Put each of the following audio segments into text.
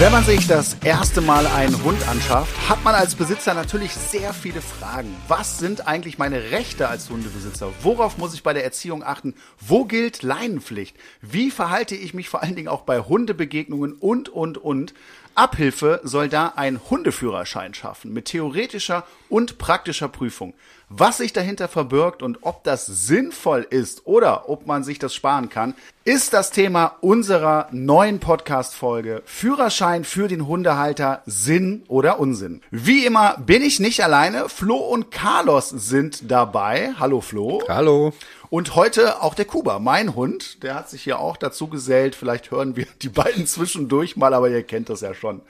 Wenn man sich das erste Mal einen Hund anschafft, hat man als Besitzer natürlich sehr viele Fragen. Was sind eigentlich meine Rechte als Hundebesitzer? Worauf muss ich bei der Erziehung achten? Wo gilt Leinenpflicht? Wie verhalte ich mich vor allen Dingen auch bei Hundebegegnungen und, und, und? Abhilfe soll da ein Hundeführerschein schaffen mit theoretischer und praktischer Prüfung. Was sich dahinter verbirgt und ob das sinnvoll ist oder ob man sich das sparen kann, ist das Thema unserer neuen Podcast-Folge Führerschein für den Hundehalter Sinn oder Unsinn. Wie immer bin ich nicht alleine. Flo und Carlos sind dabei. Hallo Flo. Hallo. Und heute auch der Kuba, mein Hund, der hat sich hier auch dazu gesellt. Vielleicht hören wir die beiden zwischendurch mal, aber ihr kennt das ja schon.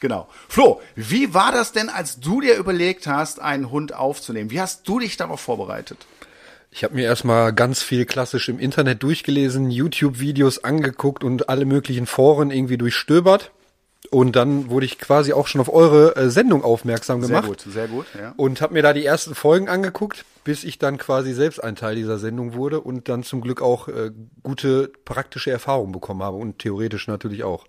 Genau. Flo, wie war das denn, als du dir überlegt hast, einen Hund aufzunehmen? Wie hast du dich darauf vorbereitet? Ich habe mir erstmal ganz viel klassisch im Internet durchgelesen, YouTube-Videos angeguckt und alle möglichen Foren irgendwie durchstöbert. Und dann wurde ich quasi auch schon auf eure äh, Sendung aufmerksam gemacht. Sehr gut, sehr gut, ja. Und habe mir da die ersten Folgen angeguckt, bis ich dann quasi selbst ein Teil dieser Sendung wurde und dann zum Glück auch äh, gute praktische Erfahrungen bekommen habe und theoretisch natürlich auch.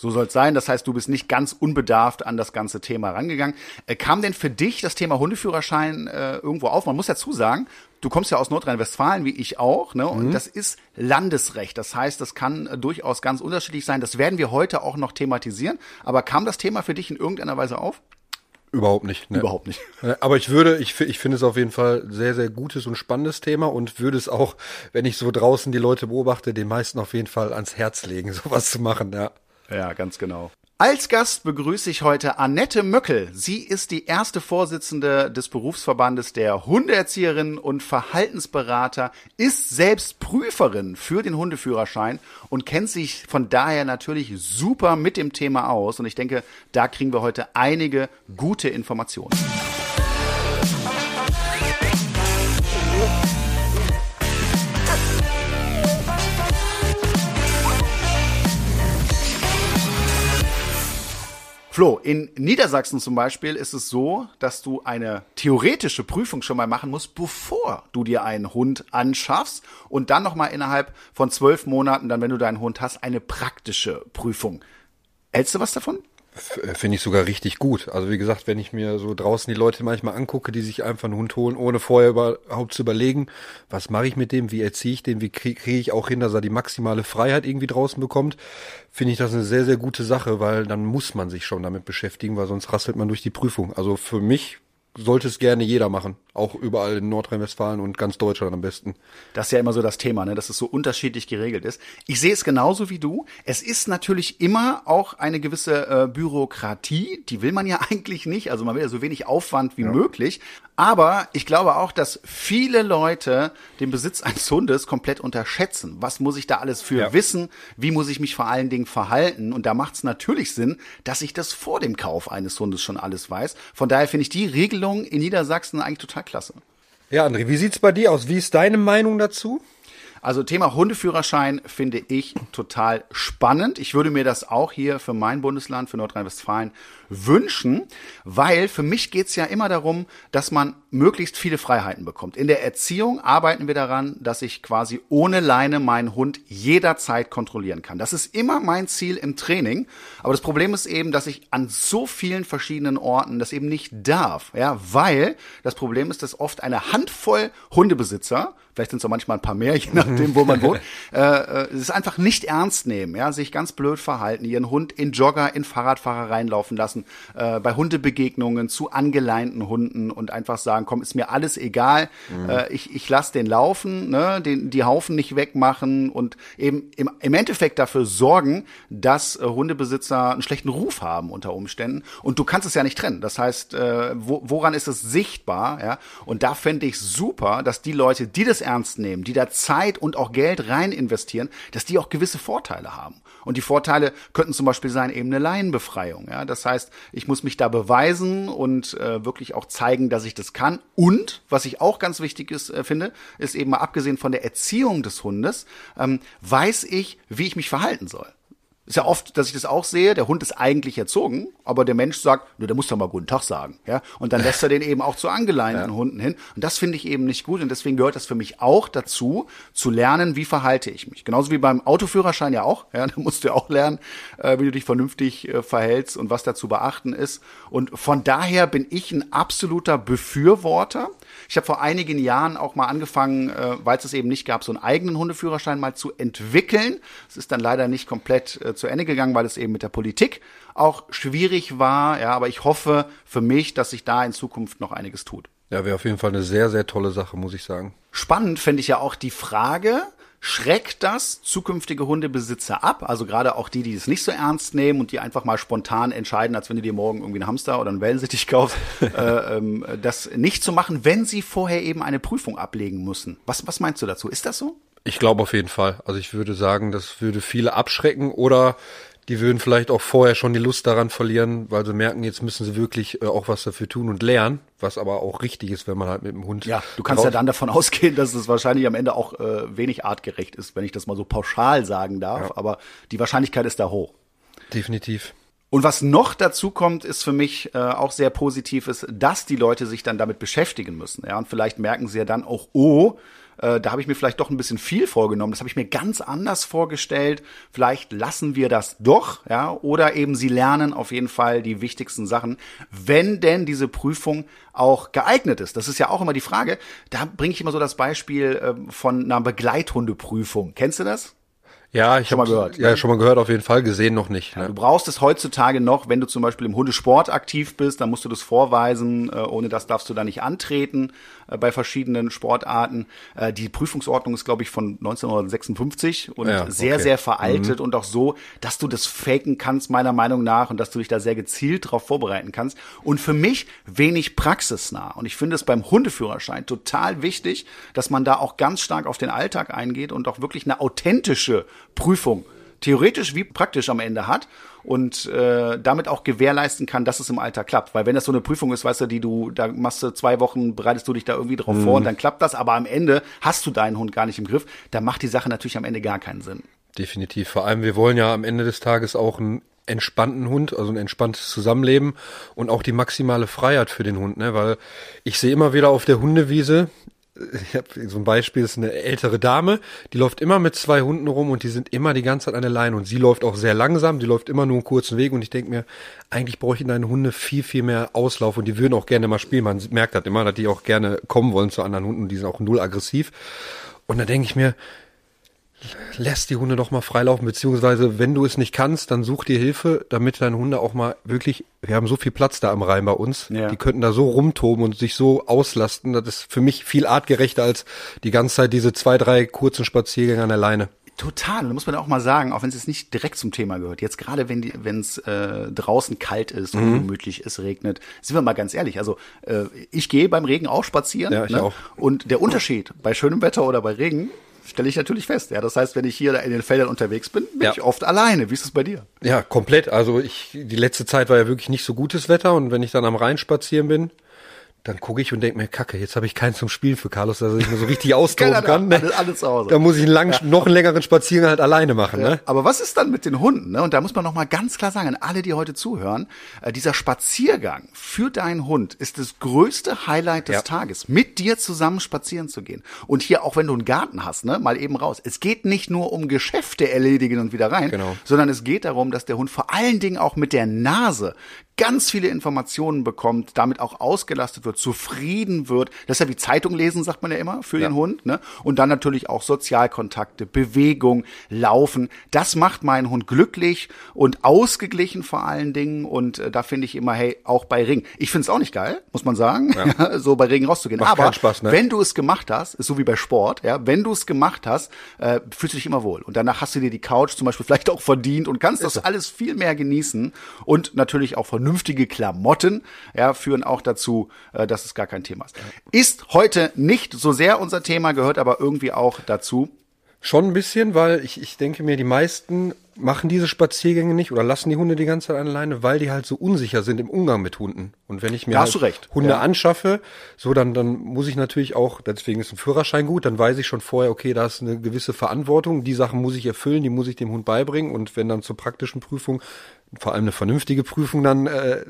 So soll es sein. Das heißt, du bist nicht ganz unbedarft an das ganze Thema rangegangen. Äh, kam denn für dich das Thema Hundeführerschein äh, irgendwo auf? Man muss dazu sagen, du kommst ja aus Nordrhein-Westfalen, wie ich auch, ne? Und mhm. das ist Landesrecht. Das heißt, das kann äh, durchaus ganz unterschiedlich sein. Das werden wir heute auch noch thematisieren. Aber kam das Thema für dich in irgendeiner Weise auf? Überhaupt nicht. Ne? Überhaupt nicht. Aber ich würde, ich, ich finde es auf jeden Fall sehr, sehr gutes und spannendes Thema und würde es auch, wenn ich so draußen die Leute beobachte, den meisten auf jeden Fall ans Herz legen, sowas zu machen, ja. Ja, ganz genau. Als Gast begrüße ich heute Annette Möckel. Sie ist die erste Vorsitzende des Berufsverbandes der Hundeerzieherinnen und Verhaltensberater, ist selbst Prüferin für den Hundeführerschein und kennt sich von daher natürlich super mit dem Thema aus. Und ich denke, da kriegen wir heute einige gute Informationen. Flo, in Niedersachsen zum Beispiel ist es so, dass du eine theoretische Prüfung schon mal machen musst, bevor du dir einen Hund anschaffst und dann nochmal innerhalb von zwölf Monaten, dann wenn du deinen Hund hast, eine praktische Prüfung. Hältst du was davon? Äh, finde ich sogar richtig gut. Also wie gesagt, wenn ich mir so draußen die Leute manchmal angucke, die sich einfach einen Hund holen, ohne vorher überhaupt zu überlegen, was mache ich mit dem, wie erziehe ich den, wie kriege krieg ich auch hin, dass er die maximale Freiheit irgendwie draußen bekommt, finde ich das eine sehr, sehr gute Sache, weil dann muss man sich schon damit beschäftigen, weil sonst rasselt man durch die Prüfung. Also für mich sollte es gerne jeder machen. Auch überall in Nordrhein-Westfalen und ganz Deutschland am besten. Das ist ja immer so das Thema, ne? dass es so unterschiedlich geregelt ist. Ich sehe es genauso wie du. Es ist natürlich immer auch eine gewisse äh, Bürokratie. Die will man ja eigentlich nicht. Also man will ja so wenig Aufwand wie ja. möglich. Aber ich glaube auch, dass viele Leute den Besitz eines Hundes komplett unterschätzen. Was muss ich da alles für ja. wissen? Wie muss ich mich vor allen Dingen verhalten? Und da macht es natürlich Sinn, dass ich das vor dem Kauf eines Hundes schon alles weiß. Von daher finde ich die Regelung in Niedersachsen eigentlich total klasse. Ja, André, wie sieht's bei dir aus? Wie ist deine Meinung dazu? Also Thema Hundeführerschein finde ich total spannend. Ich würde mir das auch hier für mein Bundesland, für Nordrhein-Westfalen wünschen, weil für mich geht's ja immer darum, dass man möglichst viele Freiheiten bekommt. In der Erziehung arbeiten wir daran, dass ich quasi ohne Leine meinen Hund jederzeit kontrollieren kann. Das ist immer mein Ziel im Training. Aber das Problem ist eben, dass ich an so vielen verschiedenen Orten das eben nicht darf. Ja, weil das Problem ist, dass oft eine Handvoll Hundebesitzer vielleicht sind es auch manchmal ein paar mehr, je nachdem, wo man wohnt, äh, äh, es einfach nicht ernst nehmen, ja, sich ganz blöd verhalten, ihren Hund in Jogger, in Fahrradfahrer reinlaufen lassen, äh, bei Hundebegegnungen zu angeleinten Hunden und einfach sagen, komm, ist mir alles egal, mhm. äh, ich, ich lasse den laufen, ne, den, die Haufen nicht wegmachen und eben im, im Endeffekt dafür sorgen, dass äh, Hundebesitzer einen schlechten Ruf haben unter Umständen und du kannst es ja nicht trennen. Das heißt, äh, wo, woran ist es sichtbar, ja? Und da fände ich super, dass die Leute, die das ernst nehmen, die da Zeit und auch Geld rein investieren, dass die auch gewisse Vorteile haben. Und die Vorteile könnten zum Beispiel sein eben eine Laienbefreiung. Ja? Das heißt, ich muss mich da beweisen und äh, wirklich auch zeigen, dass ich das kann. Und was ich auch ganz wichtig ist, äh, finde, ist eben mal abgesehen von der Erziehung des Hundes, ähm, weiß ich, wie ich mich verhalten soll. Ist ja oft, dass ich das auch sehe, der Hund ist eigentlich erzogen, aber der Mensch sagt, nur der muss doch mal guten Tag sagen, ja. Und dann lässt er den eben auch zu angeleinten ja. Hunden hin. Und das finde ich eben nicht gut. Und deswegen gehört das für mich auch dazu, zu lernen, wie verhalte ich mich. Genauso wie beim Autoführerschein ja auch. Ja, da musst du ja auch lernen, äh, wie du dich vernünftig äh, verhältst und was da zu beachten ist. Und von daher bin ich ein absoluter Befürworter ich habe vor einigen Jahren auch mal angefangen, äh, weil es es eben nicht gab, so einen eigenen Hundeführerschein mal zu entwickeln. Es ist dann leider nicht komplett äh, zu Ende gegangen, weil es eben mit der Politik auch schwierig war. Ja, aber ich hoffe für mich, dass sich da in Zukunft noch einiges tut. Ja, wäre auf jeden Fall eine sehr, sehr tolle Sache, muss ich sagen. Spannend finde ich ja auch die Frage, Schreckt das zukünftige Hundebesitzer ab? Also gerade auch die, die es nicht so ernst nehmen und die einfach mal spontan entscheiden, als wenn du dir morgen irgendwie einen Hamster oder einen Wellensittich kaufst, äh, ähm, das nicht zu machen, wenn sie vorher eben eine Prüfung ablegen müssen. Was, was meinst du dazu? Ist das so? Ich glaube auf jeden Fall. Also ich würde sagen, das würde viele abschrecken oder die würden vielleicht auch vorher schon die Lust daran verlieren, weil sie merken, jetzt müssen sie wirklich äh, auch was dafür tun und lernen, was aber auch richtig ist, wenn man halt mit dem Hund. Ja, du kannst ja dann davon ausgehen, dass es wahrscheinlich am Ende auch äh, wenig artgerecht ist, wenn ich das mal so pauschal sagen darf, ja. aber die Wahrscheinlichkeit ist da hoch. Definitiv. Und was noch dazu kommt, ist für mich äh, auch sehr positiv, ist, dass die Leute sich dann damit beschäftigen müssen. Ja, und vielleicht merken sie ja dann auch, oh, äh, da habe ich mir vielleicht doch ein bisschen viel vorgenommen. Das habe ich mir ganz anders vorgestellt. Vielleicht lassen wir das doch, ja, oder eben sie lernen auf jeden Fall die wichtigsten Sachen, wenn denn diese Prüfung auch geeignet ist. Das ist ja auch immer die Frage. Da bringe ich immer so das Beispiel äh, von einer Begleithundeprüfung. Kennst du das? Ja, ich schon mal gehört. Ja, schon mal gehört, auf jeden Fall, gesehen noch nicht. Ne? Ja, du brauchst es heutzutage noch, wenn du zum Beispiel im Hundesport aktiv bist, dann musst du das vorweisen, äh, ohne das darfst du da nicht antreten äh, bei verschiedenen Sportarten. Äh, die Prüfungsordnung ist, glaube ich, von 1956 und ja, sehr, okay. sehr veraltet mhm. und auch so, dass du das faken kannst, meiner Meinung nach, und dass du dich da sehr gezielt darauf vorbereiten kannst. Und für mich wenig praxisnah. Und ich finde es beim Hundeführerschein total wichtig, dass man da auch ganz stark auf den Alltag eingeht und auch wirklich eine authentische Prüfung theoretisch wie praktisch am Ende hat und äh, damit auch gewährleisten kann, dass es im Alter klappt. Weil wenn das so eine Prüfung ist, weißt du, die du, da machst du zwei Wochen, bereitest du dich da irgendwie drauf mhm. vor und dann klappt das, aber am Ende hast du deinen Hund gar nicht im Griff, dann macht die Sache natürlich am Ende gar keinen Sinn. Definitiv. Vor allem, wir wollen ja am Ende des Tages auch einen entspannten Hund, also ein entspanntes Zusammenleben und auch die maximale Freiheit für den Hund, ne? Weil ich sehe immer wieder auf der Hundewiese, ich habe so ein Beispiel, ist eine ältere Dame, die läuft immer mit zwei Hunden rum und die sind immer die ganze Zeit an der Leine und sie läuft auch sehr langsam, die läuft immer nur einen kurzen Weg und ich denke mir, eigentlich bräuchten deine Hunde viel, viel mehr Auslauf und die würden auch gerne mal spielen. Man merkt das immer, dass die auch gerne kommen wollen zu anderen Hunden, die sind auch null aggressiv. Und da denke ich mir, lässt die Hunde doch mal freilaufen, beziehungsweise wenn du es nicht kannst, dann such dir Hilfe, damit deine Hunde auch mal wirklich, wir haben so viel Platz da am Rhein bei uns, ja. die könnten da so rumtoben und sich so auslasten, das ist für mich viel artgerechter als die ganze Zeit diese zwei, drei kurzen Spaziergänge an der Leine. Total, da muss man auch mal sagen, auch wenn es jetzt nicht direkt zum Thema gehört. Jetzt gerade wenn es äh, draußen kalt ist, mhm. ungemütlich, es regnet, sind wir mal ganz ehrlich. Also äh, ich gehe beim Regen auch spazieren. Ja, ich ne? auch. Und der Unterschied bei schönem Wetter oder bei Regen stelle ich natürlich fest. Ja, das heißt, wenn ich hier in den Feldern unterwegs bin, bin ja. ich oft alleine. Wie ist es bei dir? Ja, komplett. Also ich, die letzte Zeit war ja wirklich nicht so gutes Wetter und wenn ich dann am Rhein spazieren bin, dann gucke ich und denke mir, Kacke, jetzt habe ich keinen zum Spielen für Carlos, dass er sich nur so richtig austoben kann. Ne? Alles, alles zu Hause. Da muss ich einen langen, ja. noch einen längeren Spaziergang halt alleine machen. Ja. Ne? Aber was ist dann mit den Hunden? Ne? Und da muss man noch mal ganz klar sagen, alle, die heute zuhören, äh, dieser Spaziergang für deinen Hund ist das größte Highlight des ja. Tages, mit dir zusammen spazieren zu gehen. Und hier, auch wenn du einen Garten hast, ne, mal eben raus. Es geht nicht nur um Geschäfte erledigen und wieder rein, genau. sondern es geht darum, dass der Hund vor allen Dingen auch mit der Nase ganz viele Informationen bekommt, damit auch ausgelastet wird, zufrieden wird. Das ist ja wie Zeitung lesen, sagt man ja immer, für ja. den Hund. Ne? Und dann natürlich auch Sozialkontakte, Bewegung, Laufen. Das macht meinen Hund glücklich und ausgeglichen vor allen Dingen. Und äh, da finde ich immer, hey, auch bei Ring. Ich finde es auch nicht geil, muss man sagen, ja. so bei Ring rauszugehen. Macht Aber Spaß, ne? wenn du es gemacht hast, ist so wie bei Sport, ja, wenn du es gemacht hast, äh, fühlst du dich immer wohl. Und danach hast du dir die Couch zum Beispiel vielleicht auch verdient und kannst ist das so. alles viel mehr genießen und natürlich auch vernünftig vernünftige Klamotten ja, führen auch dazu, äh, dass es gar kein Thema ist. Ist heute nicht so sehr unser Thema, gehört aber irgendwie auch dazu. Schon ein bisschen, weil ich, ich denke mir, die meisten machen diese Spaziergänge nicht oder lassen die Hunde die ganze Zeit alleine, weil die halt so unsicher sind im Umgang mit Hunden. Und wenn ich mir halt Hunde ja. anschaffe, so dann, dann muss ich natürlich auch, deswegen ist ein Führerschein gut, dann weiß ich schon vorher, okay, da ist eine gewisse Verantwortung, die Sachen muss ich erfüllen, die muss ich dem Hund beibringen und wenn dann zur praktischen Prüfung vor allem eine vernünftige Prüfung dann äh,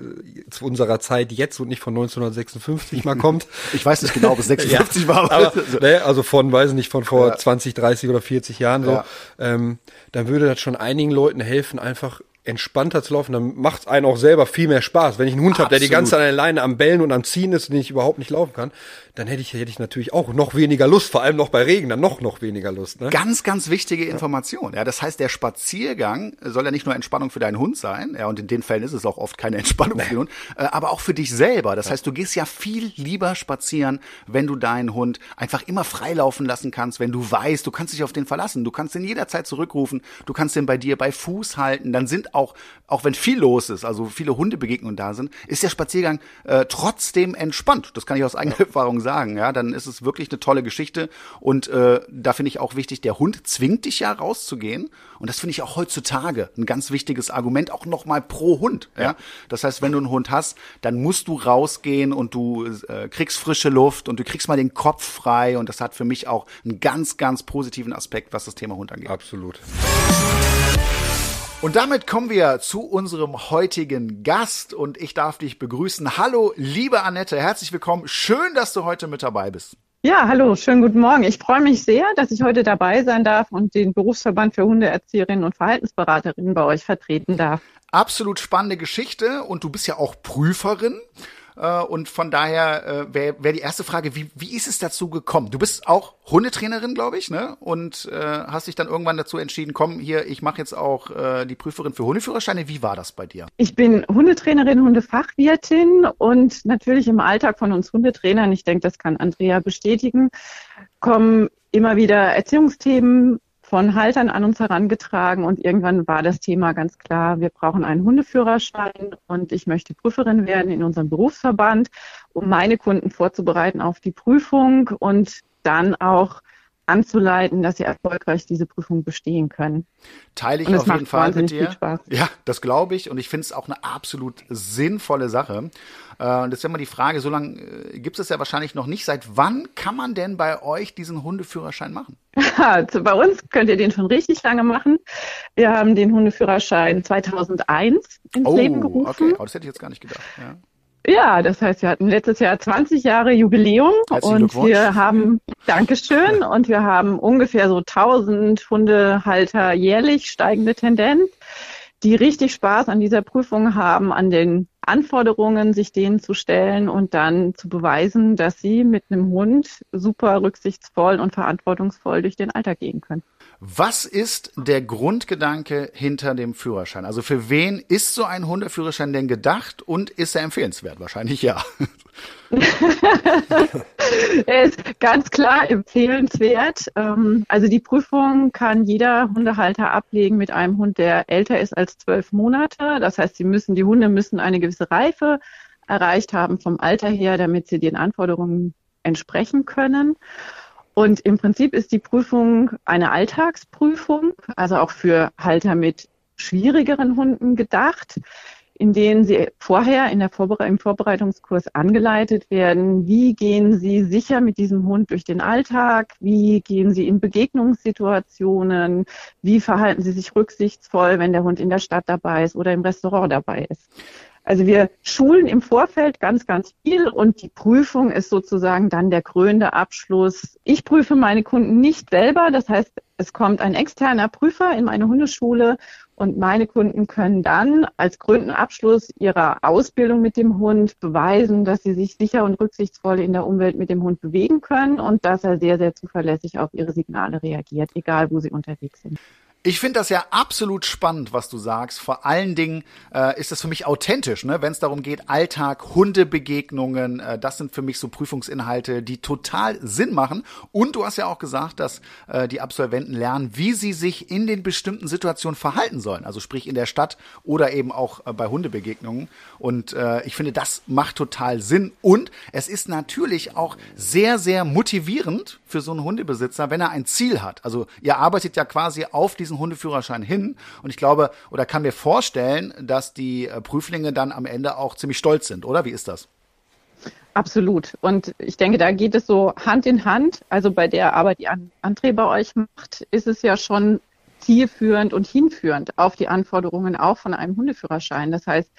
zu unserer Zeit jetzt und nicht von 1956 mal kommt. ich weiß nicht genau, ob es 56 ja, war. Aber, ne, also von, weiß ich nicht, von vor ja. 20, 30 oder 40 Jahren so. Ja. Ähm, dann würde das schon einigen Leuten helfen, einfach entspannter zu laufen, dann macht es einen auch selber viel mehr Spaß. Wenn ich einen Hund habe, der die ganze Zeit alleine am Bellen und am Ziehen ist, den ich überhaupt nicht laufen kann, dann hätte ich, hätte ich natürlich auch noch weniger Lust, vor allem noch bei Regen, dann noch, noch weniger Lust. Ne? Ganz, ganz wichtige Information. Ja, das heißt, der Spaziergang soll ja nicht nur Entspannung für deinen Hund sein, ja, und in den Fällen ist es auch oft keine Entspannung nee. für den Hund, äh, aber auch für dich selber. Das heißt, du gehst ja viel lieber spazieren, wenn du deinen Hund einfach immer freilaufen lassen kannst, wenn du weißt, du kannst dich auf den verlassen, du kannst ihn jederzeit zurückrufen, du kannst ihn bei dir bei Fuß halten, dann sind auch, auch wenn viel los ist, also viele Hundebegegnungen da sind, ist der Spaziergang äh, trotzdem entspannt. Das kann ich aus eigener Erfahrung sagen, ja, dann ist es wirklich eine tolle Geschichte. Und äh, da finde ich auch wichtig, der Hund zwingt dich ja rauszugehen. Und das finde ich auch heutzutage ein ganz wichtiges Argument, auch nochmal pro Hund. Ja? ja. Das heißt, wenn du einen Hund hast, dann musst du rausgehen und du äh, kriegst frische Luft und du kriegst mal den Kopf frei. Und das hat für mich auch einen ganz, ganz positiven Aspekt, was das Thema Hund angeht. Absolut. Und damit kommen wir zu unserem heutigen Gast und ich darf dich begrüßen. Hallo, liebe Annette, herzlich willkommen. Schön, dass du heute mit dabei bist. Ja, hallo, schönen guten Morgen. Ich freue mich sehr, dass ich heute dabei sein darf und den Berufsverband für Hundeerzieherinnen und Verhaltensberaterinnen bei euch vertreten darf. Absolut spannende Geschichte und du bist ja auch Prüferin. Äh, und von daher äh, wäre wär die erste Frage, wie, wie ist es dazu gekommen? Du bist auch Hundetrainerin, glaube ich, ne? Und äh, hast dich dann irgendwann dazu entschieden, komm, hier, ich mache jetzt auch äh, die Prüferin für Hundeführerscheine. Wie war das bei dir? Ich bin Hundetrainerin, Hundefachwirtin und natürlich im Alltag von uns Hundetrainern, ich denke, das kann Andrea bestätigen, kommen immer wieder Erziehungsthemen von Haltern an uns herangetragen und irgendwann war das Thema ganz klar, wir brauchen einen Hundeführerschein und ich möchte Prüferin werden in unserem Berufsverband, um meine Kunden vorzubereiten auf die Prüfung und dann auch anzuleiten, dass sie erfolgreich diese Prüfung bestehen können. Teile ich auf jeden Fall mit dir. Ja, das glaube ich und ich finde es auch eine absolut sinnvolle Sache. Äh, und das ist immer die Frage, so lange äh, gibt es ja wahrscheinlich noch nicht. Seit wann kann man denn bei euch diesen Hundeführerschein machen? bei uns könnt ihr den schon richtig lange machen. Wir haben den Hundeführerschein 2001 ins oh, Leben gerufen. Okay, oh, das hätte ich jetzt gar nicht gedacht. Ja. Ja, das heißt, wir hatten letztes Jahr 20 Jahre Jubiläum und wir haben, Dankeschön, und wir haben ungefähr so 1000 Hundehalter jährlich steigende Tendenz, die richtig Spaß an dieser Prüfung haben, an den Anforderungen, sich denen zu stellen und dann zu beweisen, dass sie mit einem Hund super rücksichtsvoll und verantwortungsvoll durch den Alltag gehen können. Was ist der Grundgedanke hinter dem Führerschein? Also für wen ist so ein Hundeführerschein denn gedacht und ist er empfehlenswert? Wahrscheinlich ja. er ist ganz klar empfehlenswert. Ähm, also die Prüfung kann jeder Hundehalter ablegen mit einem Hund, der älter ist als zwölf Monate. Das heißt, sie müssen, die Hunde müssen eine gewisse Reife erreicht haben vom Alter her, damit sie den Anforderungen entsprechen können. Und im Prinzip ist die Prüfung eine Alltagsprüfung, also auch für Halter mit schwierigeren Hunden gedacht, in denen sie vorher in der Vorbere im Vorbereitungskurs angeleitet werden, wie gehen sie sicher mit diesem Hund durch den Alltag, wie gehen sie in Begegnungssituationen, wie verhalten sie sich rücksichtsvoll, wenn der Hund in der Stadt dabei ist oder im Restaurant dabei ist. Also wir schulen im Vorfeld ganz, ganz viel und die Prüfung ist sozusagen dann der krönende Abschluss. Ich prüfe meine Kunden nicht selber, das heißt, es kommt ein externer Prüfer in meine Hundeschule und meine Kunden können dann als krönenden Abschluss ihrer Ausbildung mit dem Hund beweisen, dass sie sich sicher und rücksichtsvoll in der Umwelt mit dem Hund bewegen können und dass er sehr, sehr zuverlässig auf ihre Signale reagiert, egal wo sie unterwegs sind. Ich finde das ja absolut spannend, was du sagst. Vor allen Dingen äh, ist das für mich authentisch, ne? wenn es darum geht, Alltag, Hundebegegnungen, äh, das sind für mich so Prüfungsinhalte, die total Sinn machen. Und du hast ja auch gesagt, dass äh, die Absolventen lernen, wie sie sich in den bestimmten Situationen verhalten sollen. Also sprich in der Stadt oder eben auch äh, bei Hundebegegnungen. Und äh, ich finde, das macht total Sinn. Und es ist natürlich auch sehr, sehr motivierend für so einen Hundebesitzer, wenn er ein Ziel hat? Also ihr arbeitet ja quasi auf diesen Hundeführerschein hin und ich glaube oder kann mir vorstellen, dass die äh, Prüflinge dann am Ende auch ziemlich stolz sind, oder? Wie ist das? Absolut. Und ich denke, da geht es so Hand in Hand. Also bei der Arbeit, die André bei euch macht, ist es ja schon zielführend und hinführend auf die Anforderungen auch von einem Hundeführerschein. Das heißt,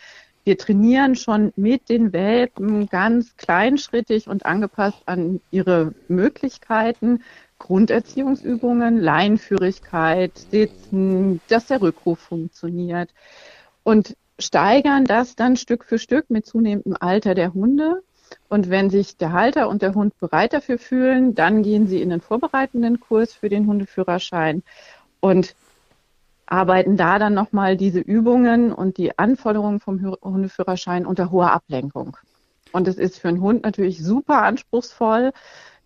wir trainieren schon mit den Welpen ganz kleinschrittig und angepasst an ihre Möglichkeiten. Grunderziehungsübungen, Leinführigkeit, Sitzen, dass der Rückruf funktioniert. Und steigern das dann Stück für Stück mit zunehmendem Alter der Hunde. Und wenn sich der Halter und der Hund bereit dafür fühlen, dann gehen sie in den vorbereitenden Kurs für den Hundeführerschein und arbeiten da dann nochmal diese Übungen und die Anforderungen vom Hundeführerschein unter hoher Ablenkung. Und es ist für einen Hund natürlich super anspruchsvoll,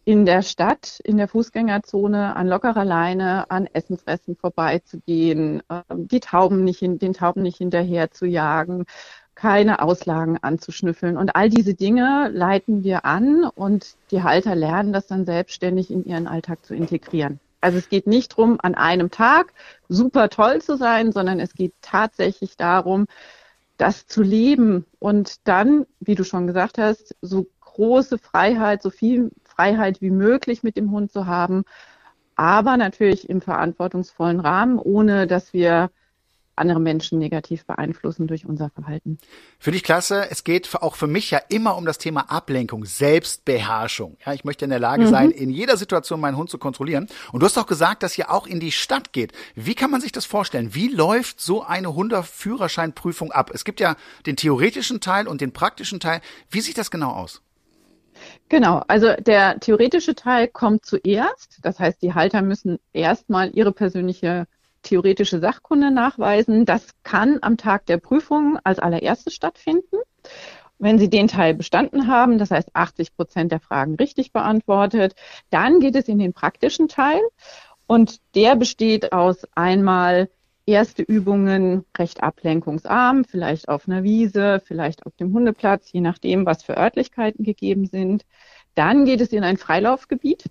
in der Stadt, in der Fußgängerzone an lockerer Leine an Essensresten vorbeizugehen, ähm, die Tauben nicht hin, den Tauben nicht hinterher zu jagen, keine Auslagen anzuschnüffeln. Und all diese Dinge leiten wir an und die Halter lernen das dann selbstständig in ihren Alltag zu integrieren. Also es geht nicht darum, an einem Tag super toll zu sein, sondern es geht tatsächlich darum, das zu leben und dann, wie du schon gesagt hast, so große Freiheit, so viel Freiheit wie möglich mit dem Hund zu haben, aber natürlich im verantwortungsvollen Rahmen, ohne dass wir andere Menschen negativ beeinflussen durch unser Verhalten. Finde ich klasse. Es geht auch für mich ja immer um das Thema Ablenkung, Selbstbeherrschung. Ja, ich möchte in der Lage mhm. sein, in jeder Situation meinen Hund zu kontrollieren. Und du hast auch gesagt, dass ihr auch in die Stadt geht. Wie kann man sich das vorstellen? Wie läuft so eine Hundeführerscheinprüfung ab? Es gibt ja den theoretischen Teil und den praktischen Teil. Wie sieht das genau aus? Genau, also der theoretische Teil kommt zuerst. Das heißt, die Halter müssen erstmal ihre persönliche theoretische Sachkunde nachweisen. Das kann am Tag der Prüfung als allererstes stattfinden. Wenn Sie den Teil bestanden haben, das heißt 80 Prozent der Fragen richtig beantwortet, dann geht es in den praktischen Teil und der besteht aus einmal erste Übungen recht ablenkungsarm, vielleicht auf einer Wiese, vielleicht auf dem Hundeplatz, je nachdem, was für Örtlichkeiten gegeben sind. Dann geht es in ein Freilaufgebiet.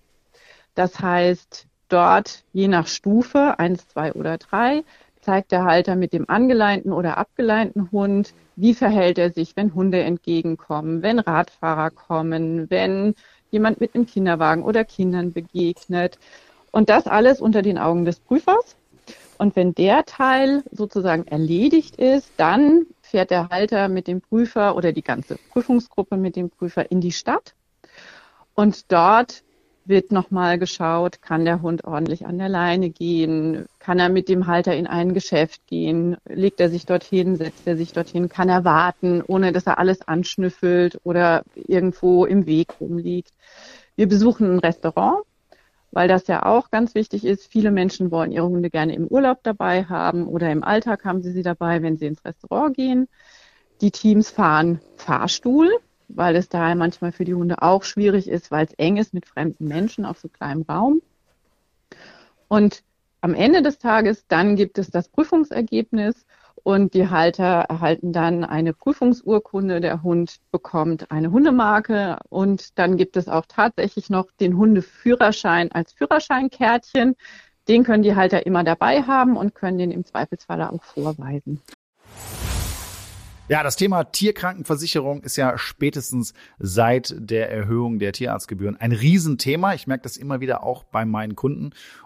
Das heißt, dort je nach Stufe, eins, zwei oder drei, zeigt der Halter mit dem angeleinten oder abgeleinten Hund, wie verhält er sich, wenn Hunde entgegenkommen, wenn Radfahrer kommen, wenn jemand mit einem Kinderwagen oder Kindern begegnet. Und das alles unter den Augen des Prüfers. Und wenn der Teil sozusagen erledigt ist, dann fährt der Halter mit dem Prüfer oder die ganze Prüfungsgruppe mit dem Prüfer in die Stadt. Und dort wird nochmal geschaut, kann der Hund ordentlich an der Leine gehen, kann er mit dem Halter in ein Geschäft gehen, legt er sich dorthin, setzt er sich dorthin, kann er warten, ohne dass er alles anschnüffelt oder irgendwo im Weg rumliegt. Wir besuchen ein Restaurant, weil das ja auch ganz wichtig ist. Viele Menschen wollen ihre Hunde gerne im Urlaub dabei haben oder im Alltag haben sie sie dabei, wenn sie ins Restaurant gehen. Die Teams fahren Fahrstuhl, weil es daher manchmal für die Hunde auch schwierig ist, weil es eng ist mit fremden Menschen auf so kleinem Raum. Und am Ende des Tages, dann gibt es das Prüfungsergebnis und die Halter erhalten dann eine Prüfungsurkunde. Der Hund bekommt eine Hundemarke und dann gibt es auch tatsächlich noch den Hundeführerschein als Führerscheinkärtchen. Den können die Halter immer dabei haben und können den im Zweifelsfall auch vorweisen. Ja, das Thema Tierkrankenversicherung ist ja spätestens seit der Erhöhung der Tierarztgebühren ein Riesenthema. Ich merke das immer wieder auch bei meinen Kunden.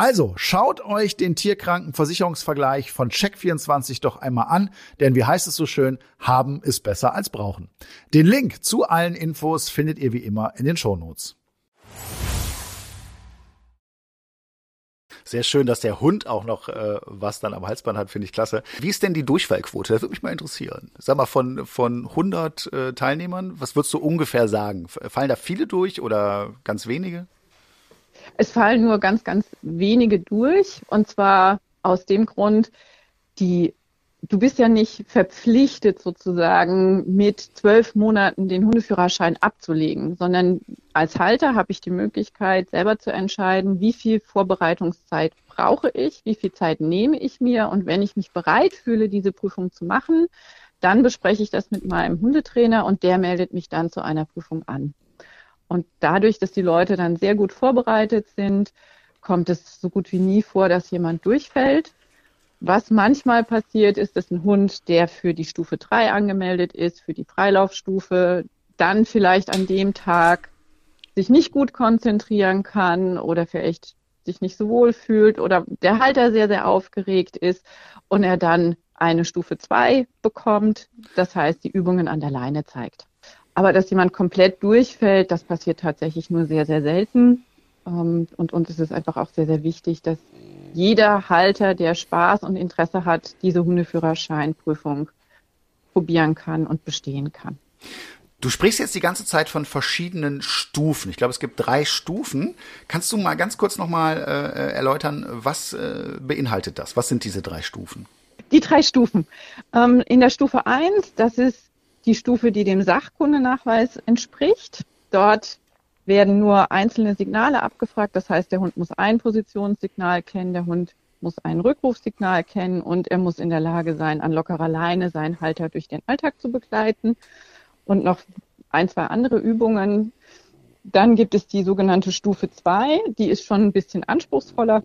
Also schaut euch den Tierkrankenversicherungsvergleich von Check24 doch einmal an, denn wie heißt es so schön, haben ist besser als brauchen. Den Link zu allen Infos findet ihr wie immer in den Shownotes. Sehr schön, dass der Hund auch noch äh, was dann am Halsband hat, finde ich klasse. Wie ist denn die Durchfallquote? Das würde mich mal interessieren. Sag mal, von, von 100 äh, Teilnehmern, was würdest du ungefähr sagen? Fallen da viele durch oder ganz wenige? Es fallen nur ganz, ganz wenige durch. Und zwar aus dem Grund, die, du bist ja nicht verpflichtet sozusagen mit zwölf Monaten den Hundeführerschein abzulegen, sondern als Halter habe ich die Möglichkeit, selber zu entscheiden, wie viel Vorbereitungszeit brauche ich, wie viel Zeit nehme ich mir und wenn ich mich bereit fühle, diese Prüfung zu machen, dann bespreche ich das mit meinem Hundetrainer und der meldet mich dann zu einer Prüfung an. Und dadurch, dass die Leute dann sehr gut vorbereitet sind, kommt es so gut wie nie vor, dass jemand durchfällt. Was manchmal passiert, ist, dass ein Hund, der für die Stufe 3 angemeldet ist, für die Freilaufstufe, dann vielleicht an dem Tag sich nicht gut konzentrieren kann oder vielleicht sich nicht so wohl fühlt oder der Halter sehr, sehr aufgeregt ist und er dann eine Stufe 2 bekommt, das heißt die Übungen an der Leine zeigt. Aber dass jemand komplett durchfällt, das passiert tatsächlich nur sehr, sehr selten. Ähm, und uns ist es einfach auch sehr, sehr wichtig, dass jeder Halter, der Spaß und Interesse hat, diese Hundeführerscheinprüfung probieren kann und bestehen kann. Du sprichst jetzt die ganze Zeit von verschiedenen Stufen. Ich glaube, es gibt drei Stufen. Kannst du mal ganz kurz nochmal äh, erläutern, was äh, beinhaltet das? Was sind diese drei Stufen? Die drei Stufen. Ähm, in der Stufe 1, das ist die Stufe, die dem Sachkundenachweis entspricht. Dort werden nur einzelne Signale abgefragt. Das heißt, der Hund muss ein Positionssignal kennen, der Hund muss ein Rückrufsignal kennen und er muss in der Lage sein, an lockerer Leine seinen Halter durch den Alltag zu begleiten. Und noch ein, zwei andere Übungen. Dann gibt es die sogenannte Stufe 2, die ist schon ein bisschen anspruchsvoller.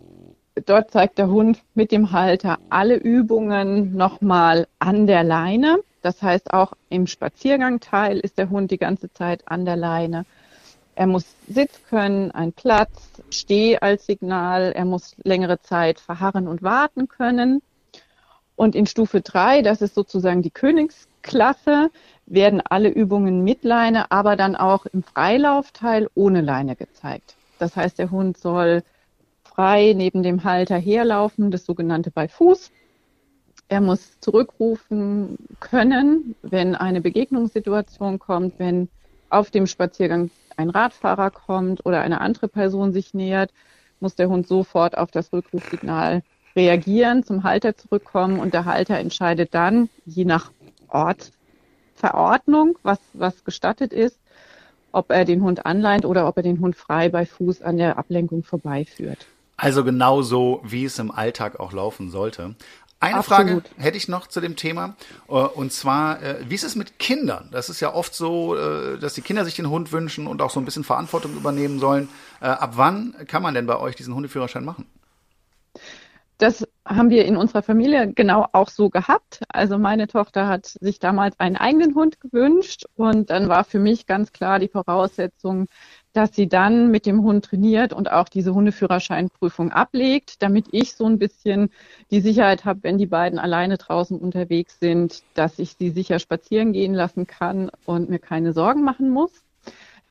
Dort zeigt der Hund mit dem Halter alle Übungen nochmal an der Leine. Das heißt, auch im Spaziergangteil ist der Hund die ganze Zeit an der Leine. Er muss Sitz können, ein Platz, Steh als Signal. Er muss längere Zeit verharren und warten können. Und in Stufe 3, das ist sozusagen die Königsklasse, werden alle Übungen mit Leine, aber dann auch im Freilaufteil ohne Leine gezeigt. Das heißt, der Hund soll frei neben dem Halter herlaufen, das sogenannte bei Fuß. Er muss zurückrufen können, wenn eine Begegnungssituation kommt, wenn auf dem Spaziergang ein Radfahrer kommt oder eine andere Person sich nähert, muss der Hund sofort auf das Rückrufsignal reagieren, zum Halter zurückkommen und der Halter entscheidet dann, je nach Ortverordnung, was, was gestattet ist, ob er den Hund anleint oder ob er den Hund frei bei Fuß an der Ablenkung vorbeiführt. Also genau so, wie es im Alltag auch laufen sollte. Eine Absolut. Frage hätte ich noch zu dem Thema. Äh, und zwar, äh, wie ist es mit Kindern? Das ist ja oft so, äh, dass die Kinder sich den Hund wünschen und auch so ein bisschen Verantwortung übernehmen sollen. Ab wann kann man denn bei euch diesen Hundeführerschein machen? Das haben wir in unserer Familie genau auch so gehabt. Also meine Tochter hat sich damals einen eigenen Hund gewünscht und dann war für mich ganz klar die Voraussetzung, dass sie dann mit dem Hund trainiert und auch diese Hundeführerscheinprüfung ablegt, damit ich so ein bisschen die Sicherheit habe, wenn die beiden alleine draußen unterwegs sind, dass ich sie sicher spazieren gehen lassen kann und mir keine Sorgen machen muss.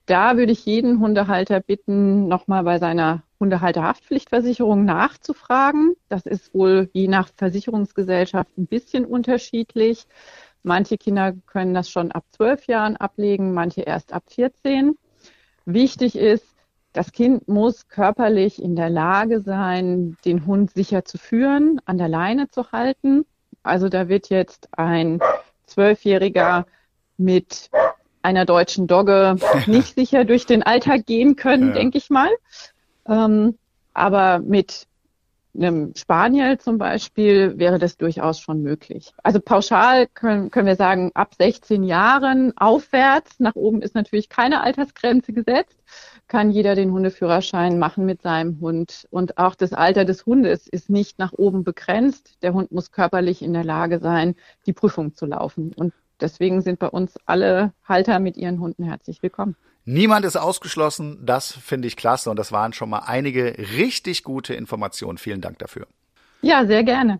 Da würde ich jeden Hundehalter bitten, nochmal bei seiner Hundehalterhaftpflichtversicherung nachzufragen. Das ist wohl je nach Versicherungsgesellschaft ein bisschen unterschiedlich. Manche Kinder können das schon ab zwölf Jahren ablegen, manche erst ab 14. Wichtig ist, das Kind muss körperlich in der Lage sein, den Hund sicher zu führen, an der Leine zu halten. Also da wird jetzt ein Zwölfjähriger mit einer deutschen Dogge nicht sicher durch den Alltag gehen können, ja. denke ich mal. Ähm, aber mit einem Spaniel zum Beispiel wäre das durchaus schon möglich. Also pauschal können, können wir sagen, ab 16 Jahren aufwärts, nach oben ist natürlich keine Altersgrenze gesetzt, kann jeder den Hundeführerschein machen mit seinem Hund. Und auch das Alter des Hundes ist nicht nach oben begrenzt. Der Hund muss körperlich in der Lage sein, die Prüfung zu laufen. Und deswegen sind bei uns alle Halter mit ihren Hunden herzlich willkommen. Niemand ist ausgeschlossen. Das finde ich klasse. Und das waren schon mal einige richtig gute Informationen. Vielen Dank dafür. Ja, sehr gerne.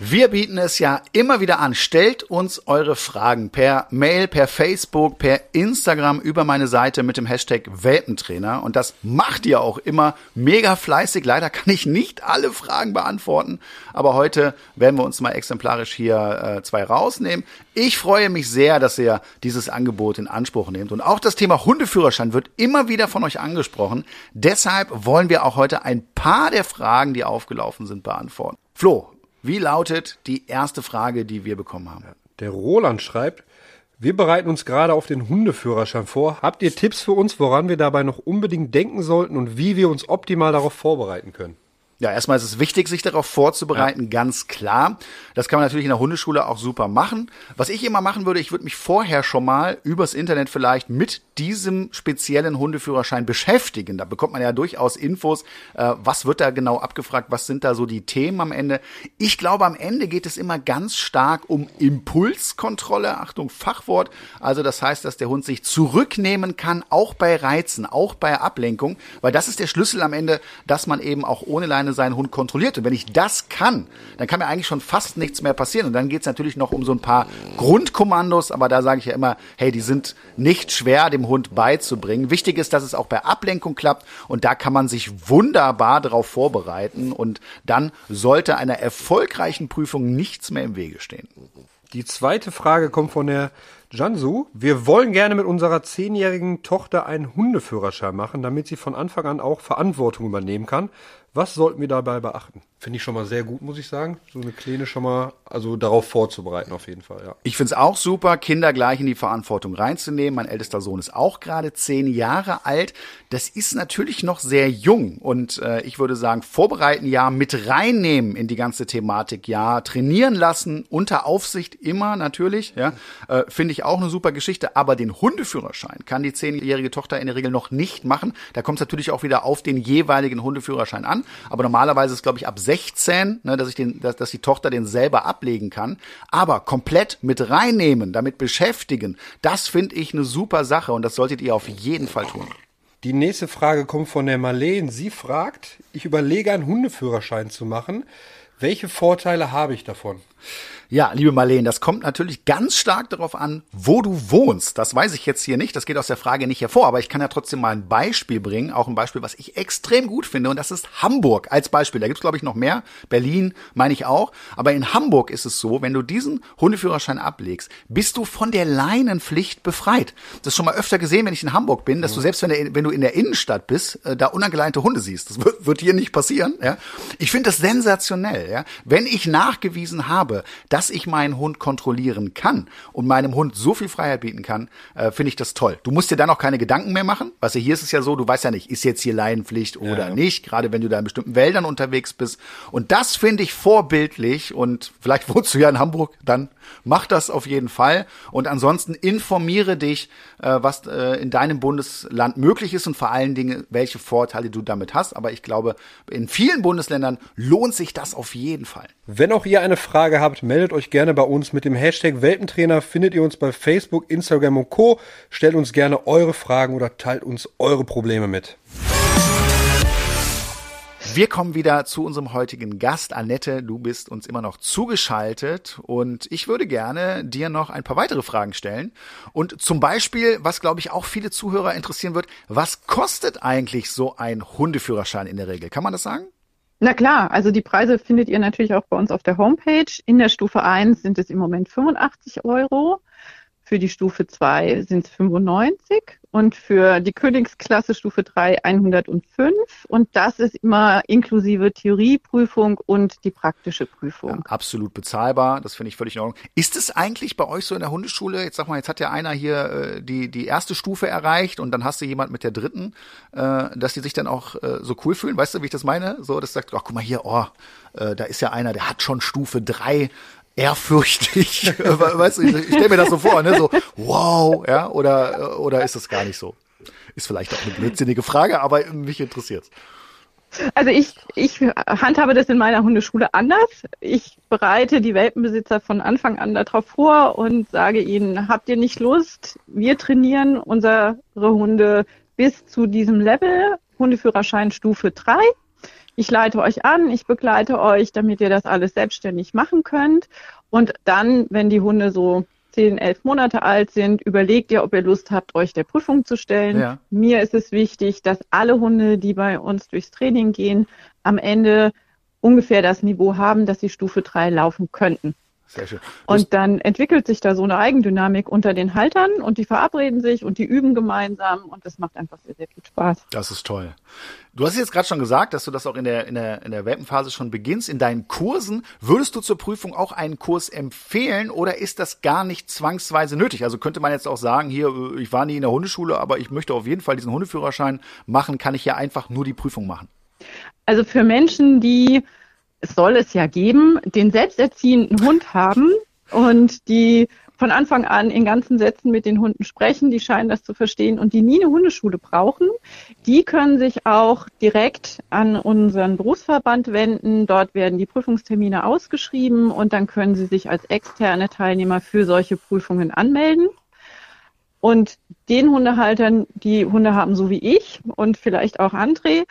Wir bieten es ja immer wieder an. Stellt uns eure Fragen per Mail, per Facebook, per Instagram über meine Seite mit dem Hashtag Welpentrainer. Und das macht ihr auch immer mega fleißig. Leider kann ich nicht alle Fragen beantworten. Aber heute werden wir uns mal exemplarisch hier äh, zwei rausnehmen. Ich freue mich sehr, dass ihr dieses Angebot in Anspruch nehmt. Und auch das Thema Hundeführerschein wird immer wieder von euch angesprochen. Deshalb wollen wir auch heute ein paar der Fragen, die aufgelaufen sind, beantworten. Flo, wie lautet die erste Frage, die wir bekommen haben? Der Roland schreibt, wir bereiten uns gerade auf den Hundeführerschein vor. Habt ihr Tipps für uns, woran wir dabei noch unbedingt denken sollten und wie wir uns optimal darauf vorbereiten können? Ja, erstmal ist es wichtig, sich darauf vorzubereiten, ja. ganz klar. Das kann man natürlich in der Hundeschule auch super machen. Was ich immer machen würde, ich würde mich vorher schon mal übers Internet vielleicht mit diesem speziellen Hundeführerschein beschäftigen. Da bekommt man ja durchaus Infos, äh, was wird da genau abgefragt, was sind da so die Themen am Ende. Ich glaube, am Ende geht es immer ganz stark um Impulskontrolle. Achtung, Fachwort. Also das heißt, dass der Hund sich zurücknehmen kann, auch bei Reizen, auch bei Ablenkung, weil das ist der Schlüssel am Ende, dass man eben auch ohne Leine alleine seinen Hund kontrolliert. Und wenn ich das kann, dann kann mir eigentlich schon fast nichts mehr passieren. Und dann geht es natürlich noch um so ein paar Grundkommandos, aber da sage ich ja immer, hey, die sind nicht schwer dem Hund beizubringen. Wichtig ist, dass es auch bei Ablenkung klappt und da kann man sich wunderbar darauf vorbereiten und dann sollte einer erfolgreichen Prüfung nichts mehr im Wege stehen. Die zweite Frage kommt von der Jansu. Wir wollen gerne mit unserer zehnjährigen Tochter einen Hundeführerschein machen, damit sie von Anfang an auch Verantwortung übernehmen kann. Was sollten wir dabei beachten? Finde ich schon mal sehr gut, muss ich sagen. So eine Kleine schon mal, also darauf vorzubereiten auf jeden Fall, ja. Ich finde es auch super, Kinder gleich in die Verantwortung reinzunehmen. Mein ältester Sohn ist auch gerade zehn Jahre alt. Das ist natürlich noch sehr jung und äh, ich würde sagen, vorbereiten ja, mit reinnehmen in die ganze Thematik ja, trainieren lassen, unter Aufsicht immer natürlich, ja. Äh, finde ich auch eine super Geschichte. Aber den Hundeführerschein kann die zehnjährige Tochter in der Regel noch nicht machen. Da kommt es natürlich auch wieder auf den jeweiligen Hundeführerschein an. Aber normalerweise ist, glaube ich, ab 16, ne, dass ich den, dass, dass die Tochter den selber ablegen kann. Aber komplett mit reinnehmen, damit beschäftigen, das finde ich eine super Sache und das solltet ihr auf jeden Fall tun. Die nächste Frage kommt von der Marleen. Sie fragt, ich überlege einen Hundeführerschein zu machen. Welche Vorteile habe ich davon? Ja, liebe Marlene, das kommt natürlich ganz stark darauf an, wo du wohnst. Das weiß ich jetzt hier nicht, das geht aus der Frage nicht hervor, aber ich kann ja trotzdem mal ein Beispiel bringen, auch ein Beispiel, was ich extrem gut finde, und das ist Hamburg als Beispiel. Da gibt's glaube ich, noch mehr. Berlin meine ich auch. Aber in Hamburg ist es so, wenn du diesen Hundeführerschein ablegst, bist du von der Leinenpflicht befreit. Das ist schon mal öfter gesehen, wenn ich in Hamburg bin, dass du selbst, wenn, der, wenn du in der Innenstadt bist, äh, da unangeleinte Hunde siehst. Das wird, wird hier nicht passieren. Ja? Ich finde das sensationell. Ja? Wenn ich nachgewiesen habe, dass ich meinen Hund kontrollieren kann und meinem Hund so viel Freiheit bieten kann, äh, finde ich das toll. Du musst dir dann auch keine Gedanken mehr machen. Was hier ist es ja so, du weißt ja nicht, ist jetzt hier Laienpflicht oder ja. nicht, gerade wenn du da in bestimmten Wäldern unterwegs bist. Und das finde ich vorbildlich und vielleicht wohnst du ja in Hamburg, dann mach das auf jeden Fall. Und ansonsten informiere dich, äh, was äh, in deinem Bundesland möglich ist und vor allen Dingen, welche Vorteile du damit hast. Aber ich glaube, in vielen Bundesländern lohnt sich das auf jeden Fall. Wenn auch ihr eine Frage habt, meldet euch gerne bei uns mit dem Hashtag Welpentrainer. Findet ihr uns bei Facebook, Instagram und Co. Stellt uns gerne eure Fragen oder teilt uns eure Probleme mit. Wir kommen wieder zu unserem heutigen Gast. Annette, du bist uns immer noch zugeschaltet und ich würde gerne dir noch ein paar weitere Fragen stellen. Und zum Beispiel, was glaube ich auch viele Zuhörer interessieren wird, was kostet eigentlich so ein Hundeführerschein in der Regel? Kann man das sagen? Na klar, also die Preise findet ihr natürlich auch bei uns auf der Homepage. In der Stufe 1 sind es im Moment 85 Euro. Für die Stufe 2 sind es 95 und für die Königsklasse Stufe 3 105. Und das ist immer inklusive Theorieprüfung und die praktische Prüfung. Ja, absolut bezahlbar, das finde ich völlig in Ordnung. Ist es eigentlich bei euch so in der Hundeschule, jetzt sag mal, jetzt hat ja einer hier äh, die, die erste Stufe erreicht und dann hast du jemand mit der dritten, äh, dass die sich dann auch äh, so cool fühlen, weißt du, wie ich das meine? So, das sagt, ach guck mal hier, oh, äh, da ist ja einer, der hat schon Stufe 3 ehrfürchtig. weißt du, ich, stelle mir das so vor, ne? So, wow, ja, oder, oder ist das gar nicht so? Ist vielleicht auch eine blödsinnige Frage, aber mich interessiert's. Also ich, ich handhabe das in meiner Hundeschule anders. Ich bereite die Welpenbesitzer von Anfang an darauf vor und sage ihnen, habt ihr nicht Lust? Wir trainieren unsere Hunde bis zu diesem Level, Hundeführerschein Stufe 3 ich leite euch an, ich begleite euch, damit ihr das alles selbstständig machen könnt. Und dann, wenn die Hunde so zehn, elf Monate alt sind, überlegt ihr, ob ihr Lust habt, euch der Prüfung zu stellen. Ja. Mir ist es wichtig, dass alle Hunde, die bei uns durchs Training gehen, am Ende ungefähr das Niveau haben, dass sie Stufe 3 laufen könnten. Sehr schön. und dann entwickelt sich da so eine Eigendynamik unter den Haltern und die verabreden sich und die üben gemeinsam und das macht einfach sehr, sehr viel Spaß. Das ist toll. Du hast jetzt gerade schon gesagt, dass du das auch in der, in der, in der Welpenphase schon beginnst. In deinen Kursen würdest du zur Prüfung auch einen Kurs empfehlen oder ist das gar nicht zwangsweise nötig? Also könnte man jetzt auch sagen, hier, ich war nie in der Hundeschule, aber ich möchte auf jeden Fall diesen Hundeführerschein machen, kann ich ja einfach nur die Prüfung machen. Also für Menschen, die soll es ja geben, den selbsterziehenden Hund haben und die von Anfang an in ganzen Sätzen mit den Hunden sprechen, die scheinen das zu verstehen und die nie eine Hundeschule brauchen, die können sich auch direkt an unseren Berufsverband wenden. Dort werden die Prüfungstermine ausgeschrieben und dann können sie sich als externe Teilnehmer für solche Prüfungen anmelden. Und den Hundehaltern, die Hunde haben, so wie ich und vielleicht auch André,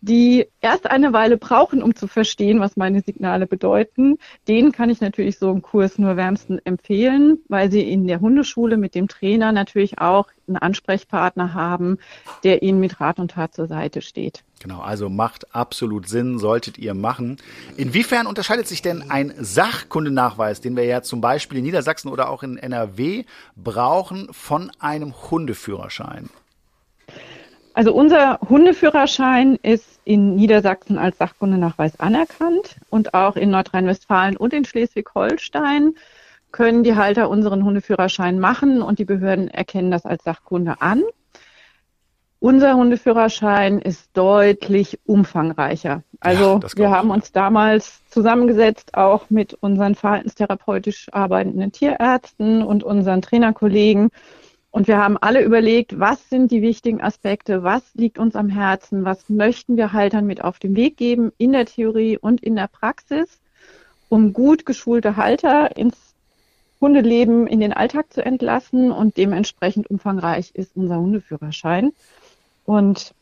die erst eine Weile brauchen, um zu verstehen, was meine Signale bedeuten, denen kann ich natürlich so einen Kurs nur wärmsten empfehlen, weil sie in der Hundeschule mit dem Trainer natürlich auch einen Ansprechpartner haben, der ihnen mit Rat und Tat zur Seite steht. Genau, also macht absolut Sinn, solltet ihr machen. Inwiefern unterscheidet sich denn ein Sachkundenachweis, den wir ja zum Beispiel in Niedersachsen oder auch in NRW brauchen, von einem Hundeführerschein? Also unser Hundeführerschein ist in Niedersachsen als Sachkundenachweis anerkannt und auch in Nordrhein-Westfalen und in Schleswig-Holstein können die Halter unseren Hundeführerschein machen und die Behörden erkennen das als Sachkunde an. Unser Hundeführerschein ist deutlich umfangreicher. Also ja, wir haben uns damals zusammengesetzt, auch mit unseren verhaltenstherapeutisch arbeitenden Tierärzten und unseren Trainerkollegen. Und wir haben alle überlegt, was sind die wichtigen Aspekte, was liegt uns am Herzen, was möchten wir Haltern mit auf den Weg geben in der Theorie und in der Praxis, um gut geschulte Halter ins Hundeleben in den Alltag zu entlassen und dementsprechend umfangreich ist unser Hundeführerschein. Und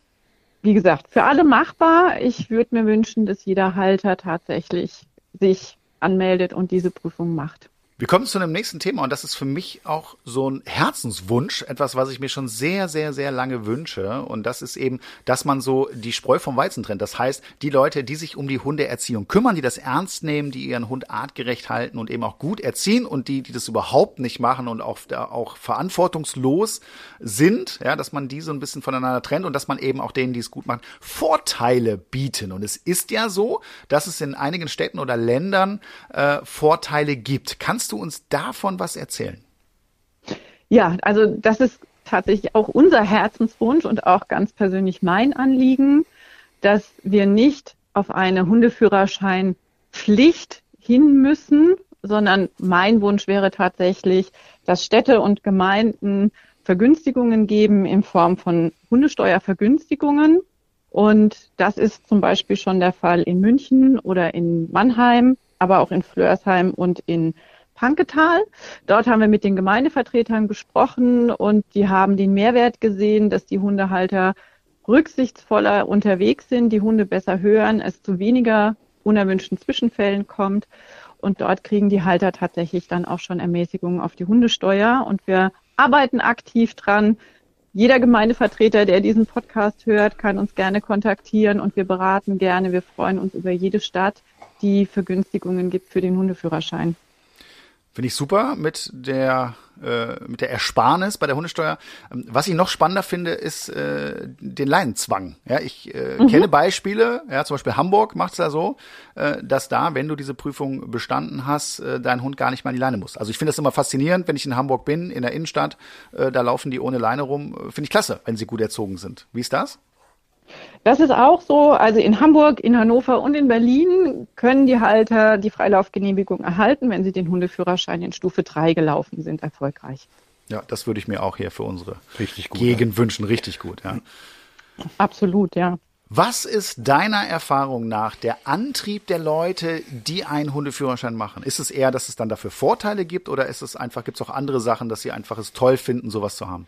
wie gesagt, für alle machbar. Ich würde mir wünschen, dass jeder Halter tatsächlich sich anmeldet und diese Prüfung macht. Wir kommen zu einem nächsten Thema und das ist für mich auch so ein Herzenswunsch, etwas, was ich mir schon sehr, sehr, sehr lange wünsche. Und das ist eben, dass man so die Spreu vom Weizen trennt. Das heißt, die Leute, die sich um die Hundeerziehung kümmern, die das ernst nehmen, die ihren Hund artgerecht halten und eben auch gut erziehen und die, die das überhaupt nicht machen und auch, auch verantwortungslos sind, ja, dass man die so ein bisschen voneinander trennt und dass man eben auch denen, die es gut machen, Vorteile bieten. Und es ist ja so, dass es in einigen Städten oder Ländern äh, Vorteile gibt. Kannst du uns davon was erzählen? Ja, also das ist tatsächlich auch unser Herzenswunsch und auch ganz persönlich mein Anliegen, dass wir nicht auf eine Hundeführerscheinpflicht hin müssen, sondern mein Wunsch wäre tatsächlich, dass Städte und Gemeinden Vergünstigungen geben in Form von Hundesteuervergünstigungen. Und das ist zum Beispiel schon der Fall in München oder in Mannheim, aber auch in Flörsheim und in Panketal. Dort haben wir mit den Gemeindevertretern gesprochen und die haben den Mehrwert gesehen, dass die Hundehalter rücksichtsvoller unterwegs sind, die Hunde besser hören, es zu weniger unerwünschten Zwischenfällen kommt. Und dort kriegen die Halter tatsächlich dann auch schon Ermäßigungen auf die Hundesteuer. Und wir arbeiten aktiv dran. Jeder Gemeindevertreter, der diesen Podcast hört, kann uns gerne kontaktieren und wir beraten gerne. Wir freuen uns über jede Stadt, die Vergünstigungen gibt für den Hundeführerschein. Finde ich super mit der äh, mit der Ersparnis bei der Hundesteuer. Ähm, was ich noch spannender finde, ist äh, den Leinenzwang. Ja, ich äh, mhm. kenne Beispiele, ja, zum Beispiel Hamburg macht es ja so, äh, dass da, wenn du diese Prüfung bestanden hast, äh, dein Hund gar nicht mehr an die Leine muss. Also ich finde das immer faszinierend, wenn ich in Hamburg bin, in der Innenstadt, äh, da laufen die ohne Leine rum. Finde ich klasse, wenn sie gut erzogen sind. Wie ist das? Das ist auch so. Also in Hamburg, in Hannover und in Berlin können die Halter die Freilaufgenehmigung erhalten, wenn sie den Hundeführerschein in Stufe 3 gelaufen sind, erfolgreich. Ja, das würde ich mir auch hier für unsere richtig gut, Gegend ja. wünschen. Richtig gut, ja. Absolut, ja. Was ist deiner Erfahrung nach der Antrieb der Leute, die einen Hundeführerschein machen? Ist es eher, dass es dann dafür Vorteile gibt oder ist es einfach, gibt es auch andere Sachen, dass sie einfach es toll finden, sowas zu haben?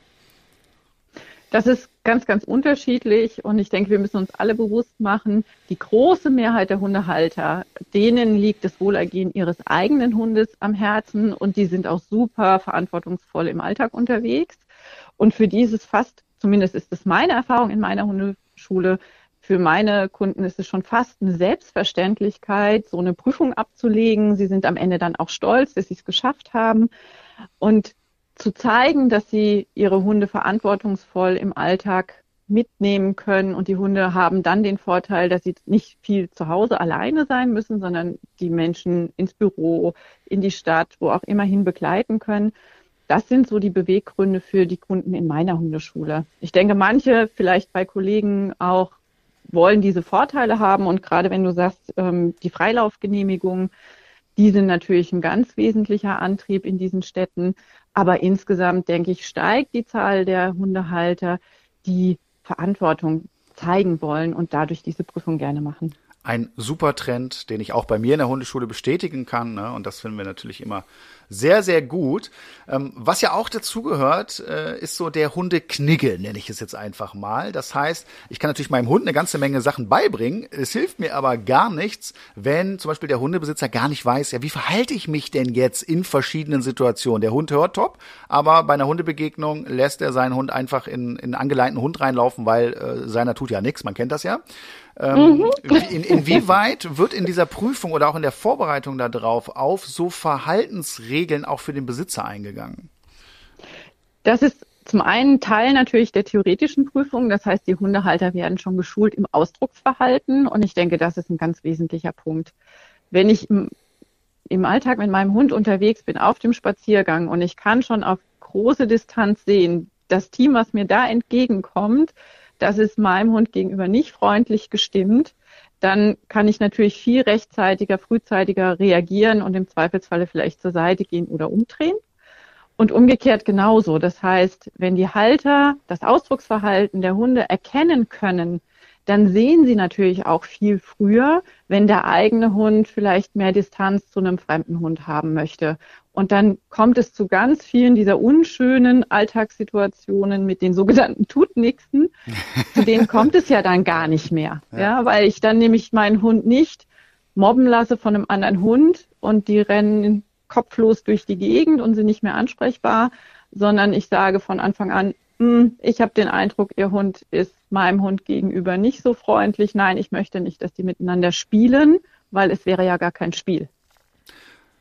Das ist ganz, ganz unterschiedlich und ich denke, wir müssen uns alle bewusst machen, die große Mehrheit der Hundehalter, denen liegt das Wohlergehen ihres eigenen Hundes am Herzen und die sind auch super verantwortungsvoll im Alltag unterwegs. Und für dieses fast, zumindest ist es meine Erfahrung in meiner Hundeschule, für meine Kunden ist es schon fast eine Selbstverständlichkeit, so eine Prüfung abzulegen. Sie sind am Ende dann auch stolz, dass sie es geschafft haben. Und zu zeigen, dass sie ihre Hunde verantwortungsvoll im Alltag mitnehmen können und die Hunde haben dann den Vorteil, dass sie nicht viel zu Hause alleine sein müssen, sondern die Menschen ins Büro, in die Stadt, wo auch immerhin begleiten können. Das sind so die Beweggründe für die Kunden in meiner Hundeschule. Ich denke, manche vielleicht bei Kollegen auch wollen diese Vorteile haben und gerade wenn du sagst, ähm, die Freilaufgenehmigung, die sind natürlich ein ganz wesentlicher Antrieb in diesen Städten. Aber insgesamt, denke ich, steigt die Zahl der Hundehalter, die Verantwortung zeigen wollen und dadurch diese Prüfung gerne machen ein super Trend, den ich auch bei mir in der Hundeschule bestätigen kann. Ne? Und das finden wir natürlich immer sehr, sehr gut. Ähm, was ja auch dazugehört, äh, ist so der Hundeknigge, nenne ich es jetzt einfach mal. Das heißt, ich kann natürlich meinem Hund eine ganze Menge Sachen beibringen. Es hilft mir aber gar nichts, wenn zum Beispiel der Hundebesitzer gar nicht weiß, ja, wie verhalte ich mich denn jetzt in verschiedenen Situationen? Der Hund hört top, aber bei einer Hundebegegnung lässt er seinen Hund einfach in, in einen angeleinten Hund reinlaufen, weil äh, seiner tut ja nichts, man kennt das ja. Ähm, mhm. in, inwieweit wird in dieser Prüfung oder auch in der Vorbereitung darauf auf so Verhaltensregeln auch für den Besitzer eingegangen? Das ist zum einen Teil natürlich der theoretischen Prüfung. Das heißt, die Hundehalter werden schon geschult im Ausdrucksverhalten. Und ich denke, das ist ein ganz wesentlicher Punkt. Wenn ich im, im Alltag mit meinem Hund unterwegs bin, auf dem Spaziergang und ich kann schon auf große Distanz sehen, das Team, was mir da entgegenkommt, das ist meinem Hund gegenüber nicht freundlich gestimmt, dann kann ich natürlich viel rechtzeitiger, frühzeitiger reagieren und im Zweifelsfalle vielleicht zur Seite gehen oder umdrehen. Und umgekehrt genauso. Das heißt, wenn die Halter das Ausdrucksverhalten der Hunde erkennen können, dann sehen sie natürlich auch viel früher, wenn der eigene Hund vielleicht mehr Distanz zu einem fremden Hund haben möchte. Und dann kommt es zu ganz vielen dieser unschönen Alltagssituationen mit den sogenannten Tutnixen. zu denen kommt es ja dann gar nicht mehr. Ja. ja, weil ich dann nämlich meinen Hund nicht mobben lasse von einem anderen Hund und die rennen kopflos durch die Gegend und sind nicht mehr ansprechbar, sondern ich sage von Anfang an, hm, ich habe den Eindruck, Ihr Hund ist meinem Hund gegenüber nicht so freundlich. Nein, ich möchte nicht, dass die miteinander spielen, weil es wäre ja gar kein Spiel.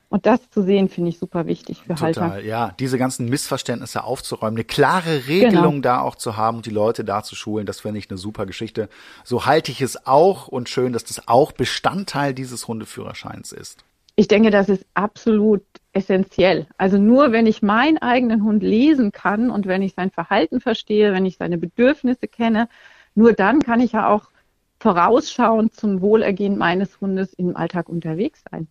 Und das zu sehen, finde ich super wichtig für Total, Halter. Ja, diese ganzen Missverständnisse aufzuräumen, eine klare Regelung genau. da auch zu haben und die Leute da zu schulen, das finde ich eine super Geschichte. So halte ich es auch und schön, dass das auch Bestandteil dieses Hundeführerscheins ist. Ich denke, das ist absolut essentiell. Also nur wenn ich meinen eigenen Hund lesen kann und wenn ich sein Verhalten verstehe, wenn ich seine Bedürfnisse kenne, nur dann kann ich ja auch vorausschauend zum Wohlergehen meines Hundes im Alltag unterwegs sein.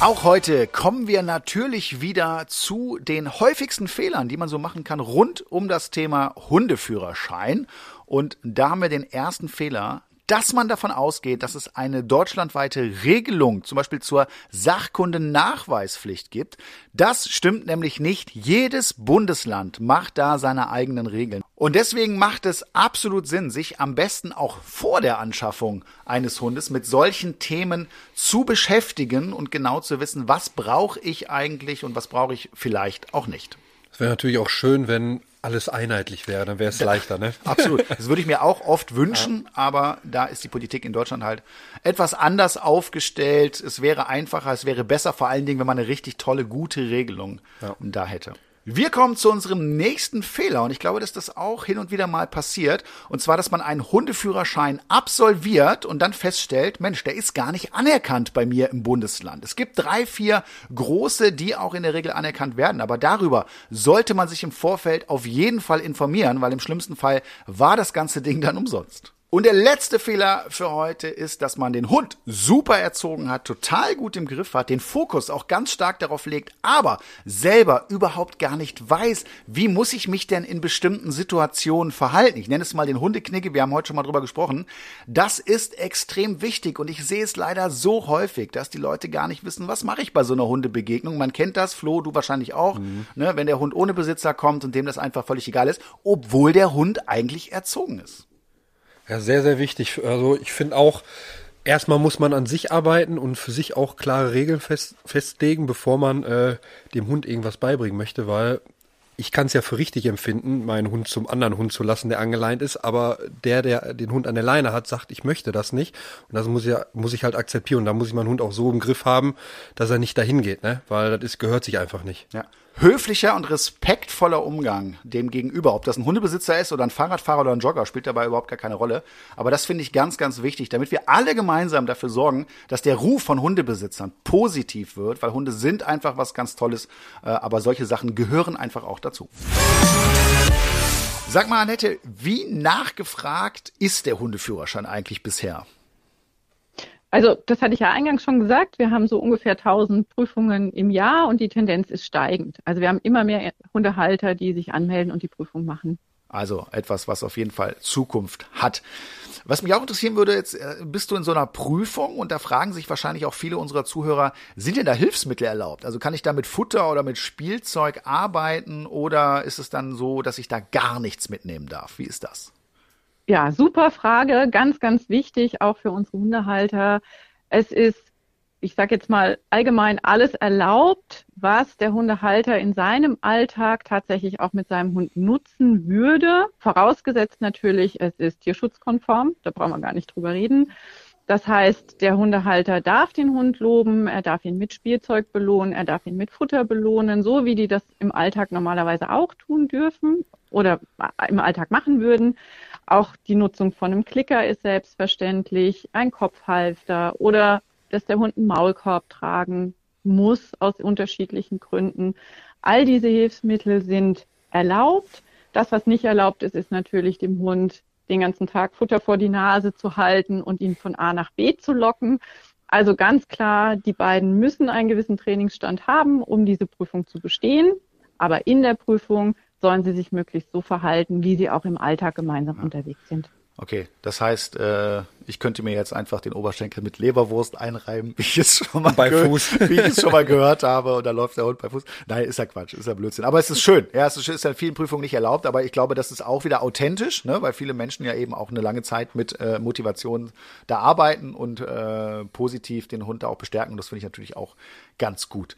Auch heute kommen wir natürlich wieder zu den häufigsten Fehlern, die man so machen kann rund um das Thema Hundeführerschein. Und da haben wir den ersten Fehler, dass man davon ausgeht, dass es eine deutschlandweite Regelung, zum Beispiel zur Sachkundennachweispflicht gibt. Das stimmt nämlich nicht. Jedes Bundesland macht da seine eigenen Regeln. Und deswegen macht es absolut Sinn, sich am besten auch vor der Anschaffung eines Hundes mit solchen Themen zu beschäftigen und genau zu wissen, was brauche ich eigentlich und was brauche ich vielleicht auch nicht. Es wäre natürlich auch schön, wenn alles einheitlich wäre, dann wäre es leichter, ne? Absolut. Das würde ich mir auch oft wünschen, ja. aber da ist die Politik in Deutschland halt etwas anders aufgestellt. Es wäre einfacher, es wäre besser, vor allen Dingen, wenn man eine richtig tolle, gute Regelung ja. da hätte. Wir kommen zu unserem nächsten Fehler und ich glaube, dass das auch hin und wieder mal passiert. Und zwar, dass man einen Hundeführerschein absolviert und dann feststellt, Mensch, der ist gar nicht anerkannt bei mir im Bundesland. Es gibt drei, vier große, die auch in der Regel anerkannt werden. Aber darüber sollte man sich im Vorfeld auf jeden Fall informieren, weil im schlimmsten Fall war das ganze Ding dann umsonst. Und der letzte Fehler für heute ist, dass man den Hund super erzogen hat, total gut im Griff hat, den Fokus auch ganz stark darauf legt, aber selber überhaupt gar nicht weiß, wie muss ich mich denn in bestimmten Situationen verhalten. Ich nenne es mal den Hundeknicke, wir haben heute schon mal drüber gesprochen. Das ist extrem wichtig und ich sehe es leider so häufig, dass die Leute gar nicht wissen, was mache ich bei so einer Hundebegegnung. Man kennt das, Flo, du wahrscheinlich auch, mhm. ne, wenn der Hund ohne Besitzer kommt und dem das einfach völlig egal ist, obwohl der Hund eigentlich erzogen ist. Ja, sehr, sehr wichtig. Also ich finde auch, erstmal muss man an sich arbeiten und für sich auch klare Regeln fest, festlegen, bevor man äh, dem Hund irgendwas beibringen möchte, weil ich kann es ja für richtig empfinden, meinen Hund zum anderen Hund zu lassen, der angeleint ist, aber der, der den Hund an der Leine hat, sagt, ich möchte das nicht. Und das muss ich, muss ich halt akzeptieren. Und da muss ich meinen Hund auch so im Griff haben, dass er nicht dahin geht, ne? Weil das ist, gehört sich einfach nicht. Ja höflicher und respektvoller Umgang dem gegenüber. Ob das ein Hundebesitzer ist oder ein Fahrradfahrer oder ein Jogger, spielt dabei überhaupt gar keine Rolle. Aber das finde ich ganz, ganz wichtig, damit wir alle gemeinsam dafür sorgen, dass der Ruf von Hundebesitzern positiv wird, weil Hunde sind einfach was ganz Tolles, äh, aber solche Sachen gehören einfach auch dazu. Sag mal, Annette, wie nachgefragt ist der Hundeführerschein eigentlich bisher? Also das hatte ich ja eingangs schon gesagt. Wir haben so ungefähr 1000 Prüfungen im Jahr und die Tendenz ist steigend. Also wir haben immer mehr Hundehalter, die sich anmelden und die Prüfung machen. Also etwas, was auf jeden Fall Zukunft hat. Was mich auch interessieren würde, jetzt äh, bist du in so einer Prüfung und da fragen sich wahrscheinlich auch viele unserer Zuhörer, sind denn da Hilfsmittel erlaubt? Also kann ich da mit Futter oder mit Spielzeug arbeiten oder ist es dann so, dass ich da gar nichts mitnehmen darf? Wie ist das? Ja, super Frage, ganz, ganz wichtig, auch für unsere Hundehalter. Es ist, ich sage jetzt mal allgemein alles erlaubt, was der Hundehalter in seinem Alltag tatsächlich auch mit seinem Hund nutzen würde. Vorausgesetzt natürlich, es ist tierschutzkonform, da brauchen wir gar nicht drüber reden. Das heißt, der Hundehalter darf den Hund loben, er darf ihn mit Spielzeug belohnen, er darf ihn mit Futter belohnen, so wie die das im Alltag normalerweise auch tun dürfen oder im Alltag machen würden. Auch die Nutzung von einem Klicker ist selbstverständlich, ein Kopfhalfter oder dass der Hund einen Maulkorb tragen muss aus unterschiedlichen Gründen. All diese Hilfsmittel sind erlaubt. Das, was nicht erlaubt ist, ist natürlich dem Hund den ganzen Tag Futter vor die Nase zu halten und ihn von A nach B zu locken. Also ganz klar, die beiden müssen einen gewissen Trainingsstand haben, um diese Prüfung zu bestehen. Aber in der Prüfung sollen sie sich möglichst so verhalten, wie sie auch im Alltag gemeinsam ja. unterwegs sind. Okay, das heißt, äh, ich könnte mir jetzt einfach den Oberschenkel mit Leberwurst einreiben, wie ich es schon mal, bei Fuß. wie ich es schon mal gehört habe, und da läuft der Hund bei Fuß. Nein, ist ja Quatsch, ist ja Blödsinn. Aber es ist schön. Ja, es ist, ist ja in vielen Prüfungen nicht erlaubt, aber ich glaube, das ist auch wieder authentisch, ne, weil viele Menschen ja eben auch eine lange Zeit mit äh, Motivation da arbeiten und äh, positiv den Hund da auch bestärken. Das finde ich natürlich auch ganz gut.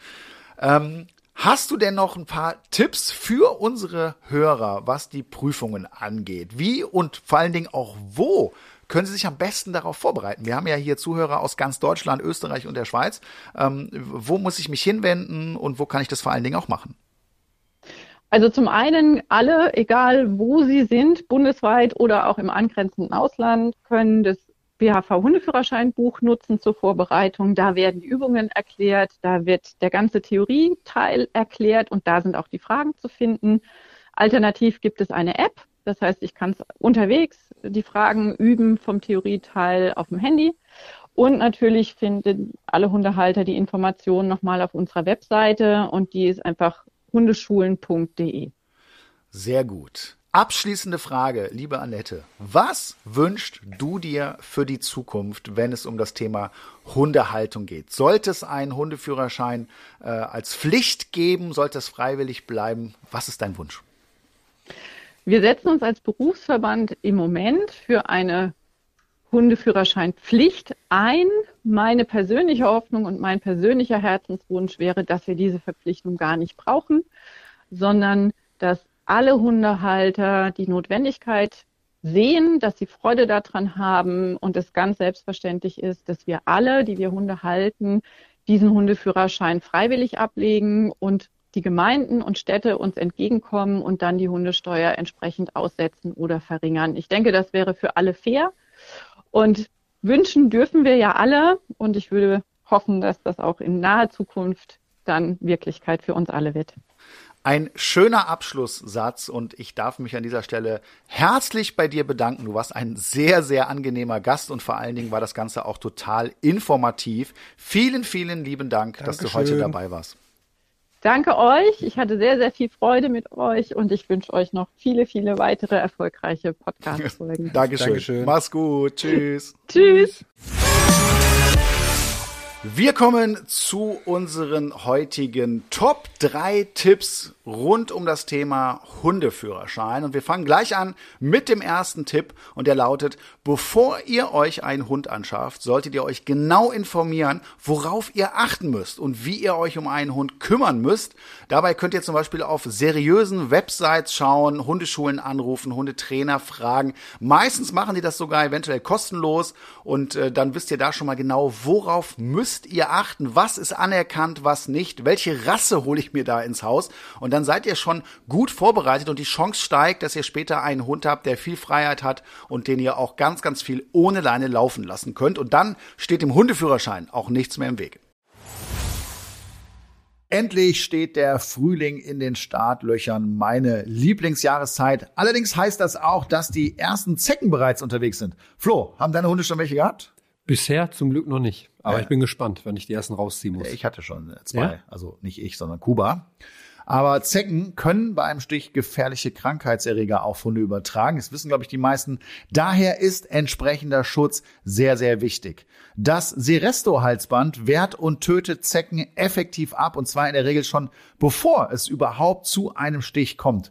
Ähm, Hast du denn noch ein paar Tipps für unsere Hörer, was die Prüfungen angeht? Wie und vor allen Dingen auch wo können Sie sich am besten darauf vorbereiten? Wir haben ja hier Zuhörer aus ganz Deutschland, Österreich und der Schweiz. Ähm, wo muss ich mich hinwenden und wo kann ich das vor allen Dingen auch machen? Also zum einen alle, egal wo sie sind, bundesweit oder auch im angrenzenden Ausland, können das BHV-Hundeführerscheinbuch nutzen zur Vorbereitung. Da werden die Übungen erklärt, da wird der ganze Theorieteil erklärt und da sind auch die Fragen zu finden. Alternativ gibt es eine App, das heißt, ich kann unterwegs die Fragen üben vom Theorieteil auf dem Handy. Und natürlich finden alle Hundehalter die Informationen nochmal auf unserer Webseite und die ist einfach hundeschulen.de. Sehr gut. Abschließende Frage, liebe Annette. Was wünschst du dir für die Zukunft, wenn es um das Thema Hundehaltung geht? Sollte es einen Hundeführerschein äh, als Pflicht geben? Sollte es freiwillig bleiben? Was ist dein Wunsch? Wir setzen uns als Berufsverband im Moment für eine Hundeführerscheinpflicht ein. Meine persönliche Hoffnung und mein persönlicher Herzenswunsch wäre, dass wir diese Verpflichtung gar nicht brauchen, sondern dass alle Hundehalter die Notwendigkeit sehen, dass sie Freude daran haben und es ganz selbstverständlich ist, dass wir alle, die wir Hunde halten, diesen Hundeführerschein freiwillig ablegen und die Gemeinden und Städte uns entgegenkommen und dann die Hundesteuer entsprechend aussetzen oder verringern. Ich denke, das wäre für alle fair. Und wünschen dürfen wir ja alle. Und ich würde hoffen, dass das auch in naher Zukunft dann Wirklichkeit für uns alle wird. Ein schöner Abschlusssatz und ich darf mich an dieser Stelle herzlich bei dir bedanken. Du warst ein sehr, sehr angenehmer Gast und vor allen Dingen war das Ganze auch total informativ. Vielen, vielen lieben Dank, Dankeschön. dass du heute dabei warst. Danke euch. Ich hatte sehr, sehr viel Freude mit euch und ich wünsche euch noch viele, viele weitere erfolgreiche Podcast-Folgen. Dankeschön. Dankeschön. Mach's gut. Tschüss. Tschüss. Wir kommen zu unseren heutigen Top 3 Tipps rund um das Thema Hundeführerschein. Und wir fangen gleich an mit dem ersten Tipp und der lautet, bevor ihr euch einen Hund anschafft, solltet ihr euch genau informieren, worauf ihr achten müsst und wie ihr euch um einen Hund kümmern müsst. Dabei könnt ihr zum Beispiel auf seriösen Websites schauen, Hundeschulen anrufen, Hundetrainer fragen. Meistens machen die das sogar eventuell kostenlos und äh, dann wisst ihr da schon mal genau, worauf müsst ihr achten, was ist anerkannt, was nicht, welche Rasse hole ich mir da ins Haus und dann dann seid ihr schon gut vorbereitet und die Chance steigt, dass ihr später einen Hund habt, der viel Freiheit hat und den ihr auch ganz, ganz viel ohne Leine laufen lassen könnt. Und dann steht dem Hundeführerschein auch nichts mehr im Weg. Endlich steht der Frühling in den Startlöchern, meine Lieblingsjahreszeit. Allerdings heißt das auch, dass die ersten Zecken bereits unterwegs sind. Flo, haben deine Hunde schon welche gehabt? Bisher zum Glück noch nicht. Aber ja. ich bin gespannt, wenn ich die ersten rausziehen muss. Ich hatte schon zwei. Ja? Also nicht ich, sondern Kuba. Aber Zecken können bei einem Stich gefährliche Krankheitserreger auf Hunde übertragen. Das wissen, glaube ich, die meisten. Daher ist entsprechender Schutz sehr, sehr wichtig. Das Seresto-Halsband wehrt und tötet Zecken effektiv ab und zwar in der Regel schon bevor es überhaupt zu einem Stich kommt.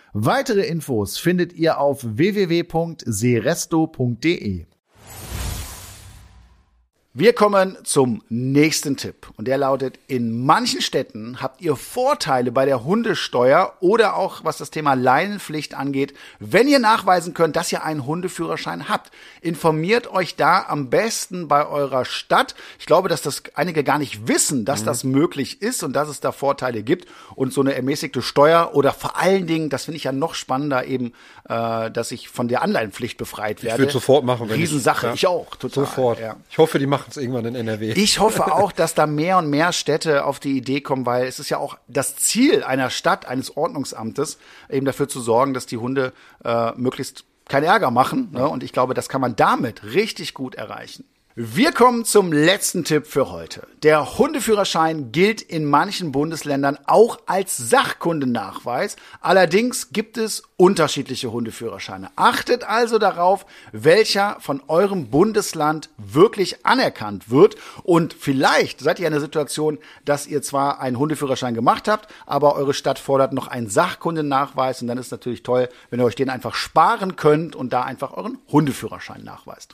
Weitere Infos findet ihr auf www.seresto.de. Wir kommen zum nächsten Tipp und der lautet, in manchen Städten habt ihr Vorteile bei der Hundesteuer oder auch was das Thema Leinenpflicht angeht, wenn ihr nachweisen könnt, dass ihr einen Hundeführerschein habt. Informiert euch da am besten bei eurer Stadt. Ich glaube, dass das einige gar nicht wissen, dass mhm. das möglich ist und dass es da Vorteile gibt und so eine ermäßigte Steuer oder vor allen Dingen, das finde ich ja noch spannender eben, äh, dass ich von der Anleihenpflicht befreit werde. Ich würde sofort machen. Wenn Riesensache, ich, ja, ich auch, total. Sofort. Ja. Ich hoffe, die machen machen es irgendwann in NRW. Ich hoffe auch, dass da mehr und mehr Städte auf die Idee kommen, weil es ist ja auch das Ziel einer Stadt, eines Ordnungsamtes, eben dafür zu sorgen, dass die Hunde äh, möglichst keinen Ärger machen. Ne? Und ich glaube, das kann man damit richtig gut erreichen. Wir kommen zum letzten Tipp für heute. Der Hundeführerschein gilt in manchen Bundesländern auch als Sachkundenachweis. Allerdings gibt es unterschiedliche Hundeführerscheine. Achtet also darauf, welcher von eurem Bundesland wirklich anerkannt wird. Und vielleicht seid ihr in der Situation, dass ihr zwar einen Hundeführerschein gemacht habt, aber eure Stadt fordert noch einen Sachkundennachweis. Und dann ist natürlich toll, wenn ihr euch den einfach sparen könnt und da einfach euren Hundeführerschein nachweist.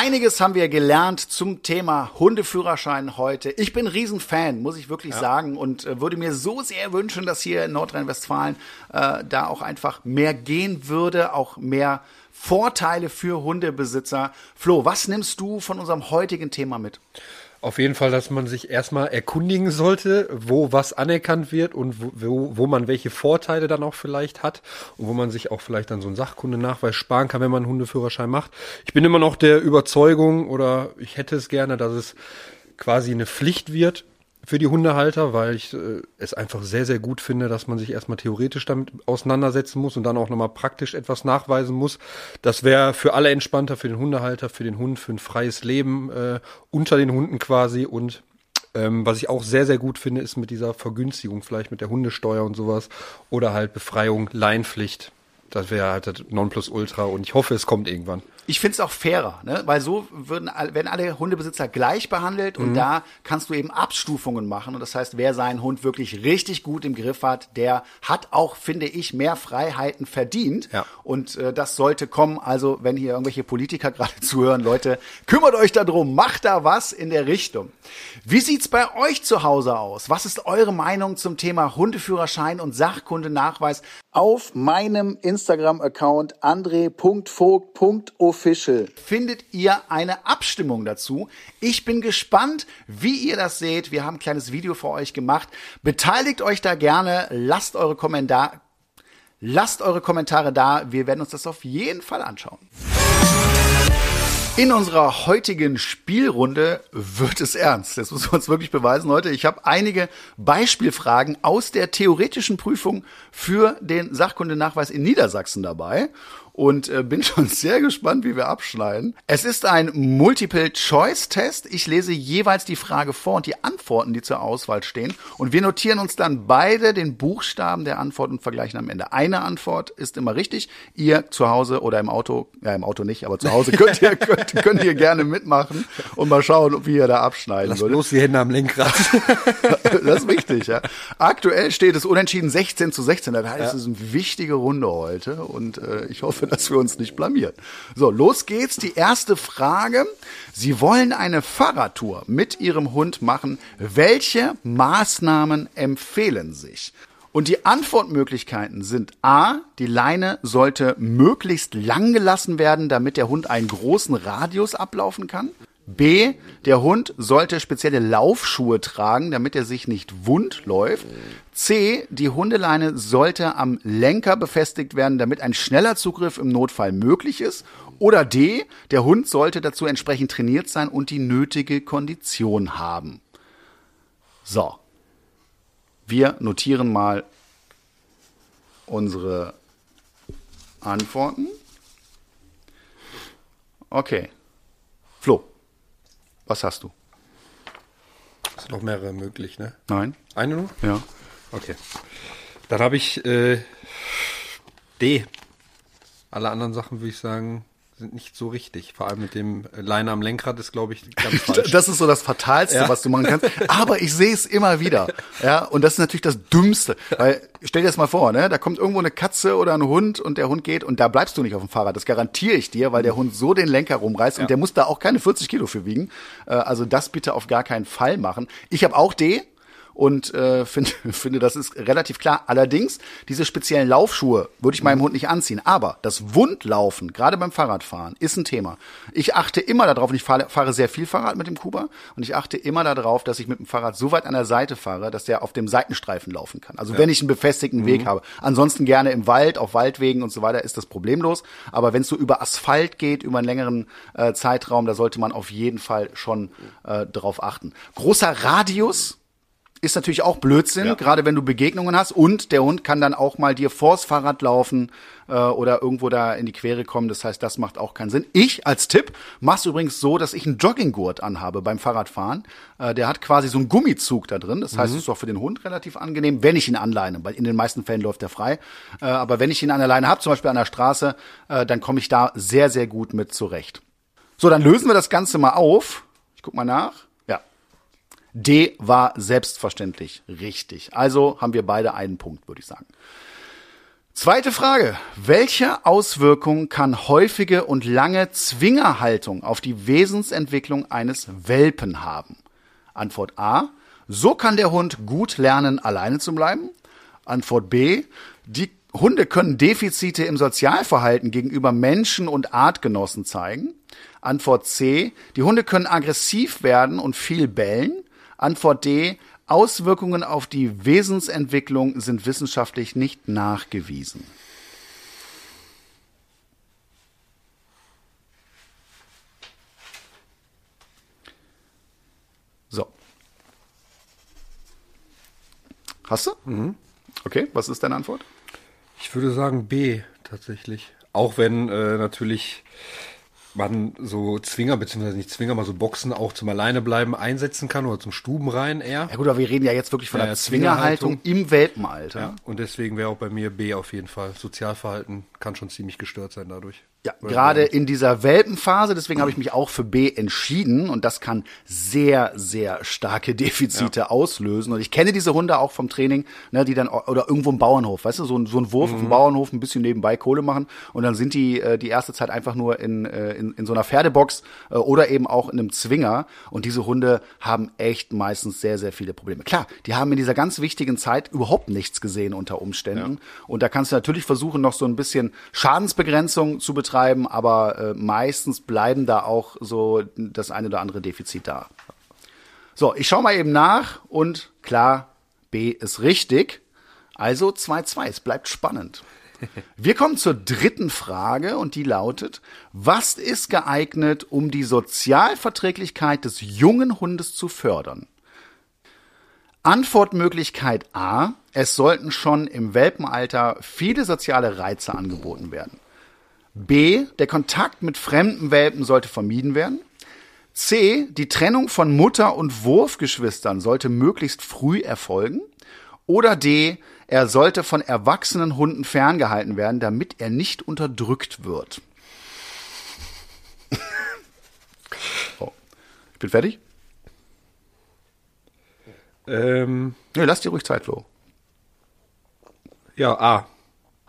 Einiges haben wir gelernt zum Thema Hundeführerschein heute. Ich bin Riesenfan, muss ich wirklich ja. sagen, und äh, würde mir so sehr wünschen, dass hier in Nordrhein-Westfalen äh, da auch einfach mehr gehen würde, auch mehr Vorteile für Hundebesitzer. Flo, was nimmst du von unserem heutigen Thema mit? Auf jeden Fall, dass man sich erstmal erkundigen sollte, wo was anerkannt wird und wo, wo man welche Vorteile dann auch vielleicht hat und wo man sich auch vielleicht dann so einen Sachkundenachweis sparen kann, wenn man einen Hundeführerschein macht. Ich bin immer noch der Überzeugung oder ich hätte es gerne, dass es quasi eine Pflicht wird, für die Hundehalter, weil ich äh, es einfach sehr, sehr gut finde, dass man sich erstmal theoretisch damit auseinandersetzen muss und dann auch nochmal praktisch etwas nachweisen muss. Das wäre für alle entspannter, für den Hundehalter, für den Hund, für ein freies Leben äh, unter den Hunden quasi und Ähm, was ich auch sehr, sehr gut finde, ist mit dieser Vergünstigung, vielleicht mit der Hundesteuer und sowas. Oder halt Befreiung, Leinpflicht. Das wäre halt das Nonplusultra und ich hoffe, es kommt irgendwann. Ich finde es auch fairer, ne? weil so würden, werden alle Hundebesitzer gleich behandelt und da kannst du eben Abstufungen machen. Und das heißt, wer seinen Hund wirklich richtig gut im Griff hat, der hat auch, finde ich, mehr Freiheiten verdient. Ja. Und äh, das sollte kommen. Also, wenn hier irgendwelche Politiker gerade zuhören, Leute, kümmert euch darum, macht da was in der Richtung. Wie sieht's bei euch zu Hause aus? Was ist eure Meinung zum Thema Hundeführerschein und Sachkundenachweis? Auf meinem Instagram-Account andre.vogt.official findet ihr eine Abstimmung dazu. Ich bin gespannt, wie ihr das seht. Wir haben ein kleines Video für euch gemacht. Beteiligt euch da gerne. Lasst eure Kommentare Lasst eure Kommentare da. Wir werden uns das auf jeden Fall anschauen. In unserer heutigen Spielrunde wird es ernst. Das müssen wir uns wirklich beweisen, Leute. Ich habe einige Beispielfragen aus der theoretischen Prüfung für den Sachkundenachweis in Niedersachsen dabei und äh, bin schon sehr gespannt, wie wir abschneiden. Es ist ein Multiple-Choice-Test. Ich lese jeweils die Frage vor und die Antworten, die zur Auswahl stehen. Und wir notieren uns dann beide den Buchstaben der Antwort und vergleichen am Ende. Eine Antwort ist immer richtig. Ihr zu Hause oder im Auto, ja im Auto nicht, aber zu Hause könnt ihr, könnt, könnt ihr gerne mitmachen und mal schauen, wie ihr da abschneiden Lass würdet. bloß die Hände am Lenkrad. Das ist wichtig, ja. Aktuell steht es unentschieden 16 zu 16. Das heißt, es ist eine wichtige Runde heute und äh, ich hoffe, dass wir uns nicht blamieren. So, los geht's. Die erste Frage. Sie wollen eine Fahrradtour mit Ihrem Hund machen. Welche Maßnahmen empfehlen sich? Und die Antwortmöglichkeiten sind A, die Leine sollte möglichst lang gelassen werden, damit der Hund einen großen Radius ablaufen kann. B, der Hund sollte spezielle Laufschuhe tragen, damit er sich nicht wund läuft. C, die Hundeleine sollte am Lenker befestigt werden, damit ein schneller Zugriff im Notfall möglich ist. Oder D, der Hund sollte dazu entsprechend trainiert sein und die nötige Kondition haben. So. Wir notieren mal unsere Antworten. Okay. Flo, was hast du? Es sind noch mehrere möglich, ne? Nein? Eine nur? Ja. Okay. Dann habe ich äh, D. Alle anderen Sachen würde ich sagen, sind nicht so richtig. Vor allem mit dem Leine am Lenkrad ist, glaube ich, ganz falsch. Das ist so das Fatalste, Ja. was du machen kannst. Aber ich sehe es immer wieder. Ja, und das ist natürlich das Dümmste. Weil, stell dir das mal vor, ne? Da kommt irgendwo eine Katze oder ein Hund und der Hund geht und da bleibst du nicht auf dem Fahrrad. Das garantiere ich dir, weil der Hund so den Lenker rumreißt und der muss da auch keine 40 Kilo für wiegen. Äh, Also das bitte auf gar keinen Fall machen. Ich habe auch D. Und äh, finde, finde, das ist relativ klar. Allerdings, diese speziellen Laufschuhe würde ich meinem Hund nicht anziehen. Aber das Wundlaufen, gerade beim Fahrradfahren, ist ein Thema. Ich achte immer darauf, und ich fahre, fahre sehr viel Fahrrad mit dem Kuba, und ich achte immer darauf, dass ich mit dem Fahrrad so weit an der Seite fahre, dass der auf dem Seitenstreifen laufen kann. Also wenn ich einen befestigten Weg habe. Ansonsten gerne im Wald, auf Waldwegen und so weiter ist das problemlos. Aber wenn es so über Asphalt geht, über einen längeren äh, Zeitraum, da sollte man auf jeden Fall schon äh, drauf achten. Großer Radius, ist natürlich auch Blödsinn, gerade wenn du Begegnungen hast und der Hund kann dann auch mal dir vors Fahrrad laufen äh, oder irgendwo da in die Quere kommen. Das heißt, das macht auch keinen Sinn. Ich als Tipp mach's übrigens so, dass ich einen Jogginggurt anhabe beim Fahrradfahren. Äh, der hat quasi so einen Gummizug da drin. Das heißt, es ist auch für den Hund relativ angenehm, wenn ich ihn anleine, weil in den meisten Fällen läuft er frei. Äh, aber wenn ich ihn an der Leine habe, zum Beispiel an der Straße, äh, dann komme ich da sehr, sehr gut mit zurecht. So, dann lösen wir das Ganze mal auf. Ich guck mal nach. D war selbstverständlich richtig. Also haben wir beide einen Punkt, würde ich sagen. Zweite Frage. Welche Auswirkungen kann häufige und lange Zwingerhaltung auf die Wesensentwicklung eines Welpen haben? Antwort A. So kann der Hund gut lernen, alleine zu bleiben. Antwort B. Die Hunde können Defizite im Sozialverhalten gegenüber Menschen und Artgenossen zeigen. Antwort C. Die Hunde können aggressiv werden und viel bellen. Antwort D. Auswirkungen auf die Wesensentwicklung sind wissenschaftlich nicht nachgewiesen. So. Hast du? Okay, was ist deine Antwort? Ich würde sagen B tatsächlich. Auch wenn äh, natürlich man so Zwinger, beziehungsweise nicht Zwinger, mal so Boxen auch zum Alleinebleiben einsetzen kann oder zum Stubenrein eher. Ja gut, aber wir reden ja jetzt wirklich von der ja, Zwingerhaltung im Welpenalter. Ja, und deswegen wäre auch bei mir B auf jeden Fall. Sozialverhalten kann schon ziemlich gestört sein dadurch. Ja, gerade in dieser Welpenphase, deswegen habe ich mich auch für B entschieden und das kann sehr, sehr starke Defizite auslösen. Und ich kenne diese Hunde auch vom Training, ne, die dann oder irgendwo im Bauernhof, weißt du, so ein, so ein Wurf auf dem Bauernhof, ein bisschen nebenbei Kohle machen und dann sind die äh, die erste Zeit einfach nur in, äh, in, in so einer Pferdebox äh, oder eben auch in einem Zwinger. Und diese Hunde haben echt meistens sehr, sehr viele Probleme. Klar, die haben in dieser ganz wichtigen Zeit überhaupt nichts gesehen unter Umständen. Und da kannst du natürlich versuchen, noch so ein bisschen Schadensbegrenzung zu betreiben, aber äh, meistens bleiben da auch so das eine oder andere Defizit da. So, ich schaue mal eben nach und klar, B ist richtig. Also 2-2, es bleibt spannend. Wir kommen zur dritten Frage und die lautet, was ist geeignet, um die Sozialverträglichkeit des jungen Hundes zu fördern? Antwortmöglichkeit A, es sollten schon im Welpenalter viele soziale Reize angeboten werden. B, der Kontakt mit fremden Welpen sollte vermieden werden. C, die Trennung von Mutter und Wurfgeschwistern sollte möglichst früh erfolgen. Oder D, er sollte von erwachsenen Hunden ferngehalten werden, damit er nicht unterdrückt wird. oh. Ich bin fertig? Ähm, Nee, lass dir ruhig Zeit, Flo. ja, A.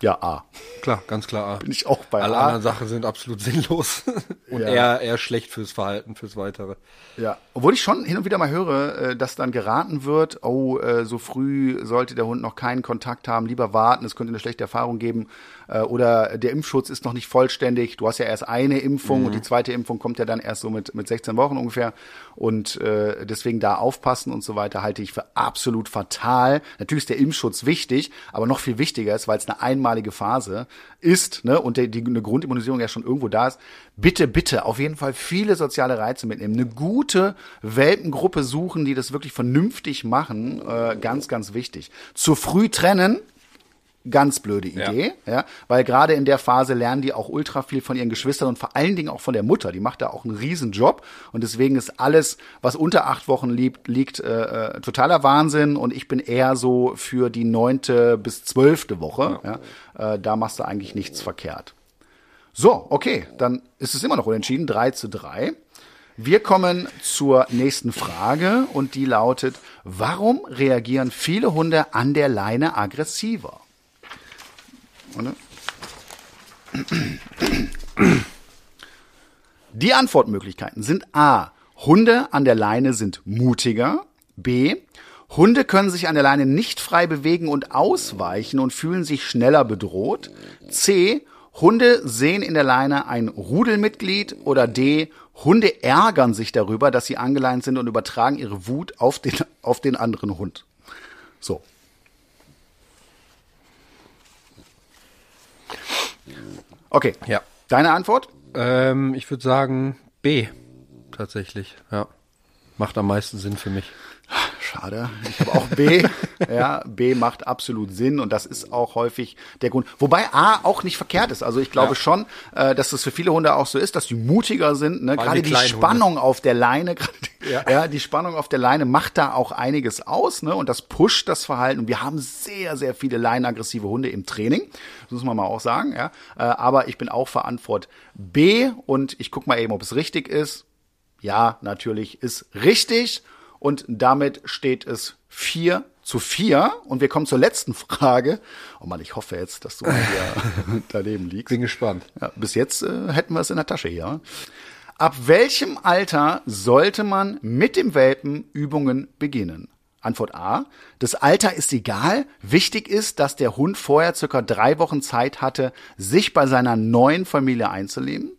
Ja, A. Klar, ganz klar A. Bin ich auch bei Alle A. anderen Sachen sind absolut sinnlos und Ja. eher, eher schlecht fürs Verhalten, fürs Weitere. Ja, obwohl ich schon hin und wieder mal höre, äh, dass dann geraten wird, oh, äh, so früh sollte der Hund noch keinen Kontakt haben, lieber warten, es könnte eine schlechte Erfahrung geben. Äh, Oder der Impfschutz ist noch nicht vollständig. Du hast ja erst eine Impfung und die zweite Impfung kommt ja dann erst so mit, mit 16 Wochen ungefähr. Und äh, deswegen da aufpassen und so weiter halte ich für absolut fatal. Natürlich ist der Impfschutz wichtig, aber noch viel wichtiger ist, weil es eine einmalige Phase ist ne, und der, die, eine Grundimmunisierung ja schon irgendwo da ist. Bitte, bitte auf jeden Fall viele soziale Reize mitnehmen. Eine gute Welpengruppe suchen, die das wirklich vernünftig machen. Äh, ganz, ganz wichtig. Zu früh trennen, ganz blöde Idee, ja, weil gerade in der Phase lernen die auch ultra viel von ihren Geschwistern und vor allen Dingen auch von der Mutter. Die macht da auch einen riesen Job und deswegen ist alles, was unter acht Wochen liegt, liegt äh, äh, totaler Wahnsinn und ich bin eher so für die neunte bis zwölfte Woche. Ja. Äh, da machst du eigentlich nichts verkehrt. So, okay, dann ist es immer noch unentschieden, 3 zu 3. Wir kommen zur nächsten Frage und die lautet, warum reagieren viele Hunde an der Leine aggressiver? Warte. Die Antwortmöglichkeiten sind A. Hunde an der Leine sind mutiger. B. Hunde können sich an der Leine nicht frei bewegen und ausweichen und fühlen sich schneller bedroht. C. Hunde sehen in der Leine ein Rudelmitglied. Oder D. Hunde ärgern sich darüber, dass sie angeleint sind und übertragen ihre Wut auf den, auf den anderen Hund. So. Okay. Ja. Deine Antwort? Ähm, ich würde sagen B. Tatsächlich, ja. Macht am meisten Sinn für mich. Schade. Ich habe auch B. ja, B macht absolut Sinn und das ist auch häufig der Grund. Wobei A auch nicht verkehrt ist. Also ich glaube Ja. schon, äh, dass das für viele Hunde auch so ist, dass die mutiger sind. Ne? Gerade die die, Spannung auf der Leine, gerade die, Ja. ja. die Spannung auf der Leine macht da auch einiges aus. Ne? Und das pusht das Verhalten. Und wir haben sehr, sehr viele leinenaggressive Hunde im Training. Das muss man mal auch sagen. Ja? Äh, aber ich bin auch verantwortlich B und ich guck mal eben, ob es richtig ist. Ja, natürlich ist richtig. Und damit steht es 4 zu 4. Und wir kommen zur letzten Frage. Oh Mann, ich hoffe jetzt, dass du hier daneben liegst. Bin gespannt. Ja, bis jetzt äh, hätten wir es in der Tasche hier. Ab welchem Alter sollte man mit dem Welpen Übungen beginnen? Antwort A. Das Alter ist egal. Wichtig ist, dass der Hund vorher circa drei Wochen Zeit hatte, sich bei seiner neuen Familie einzuleben.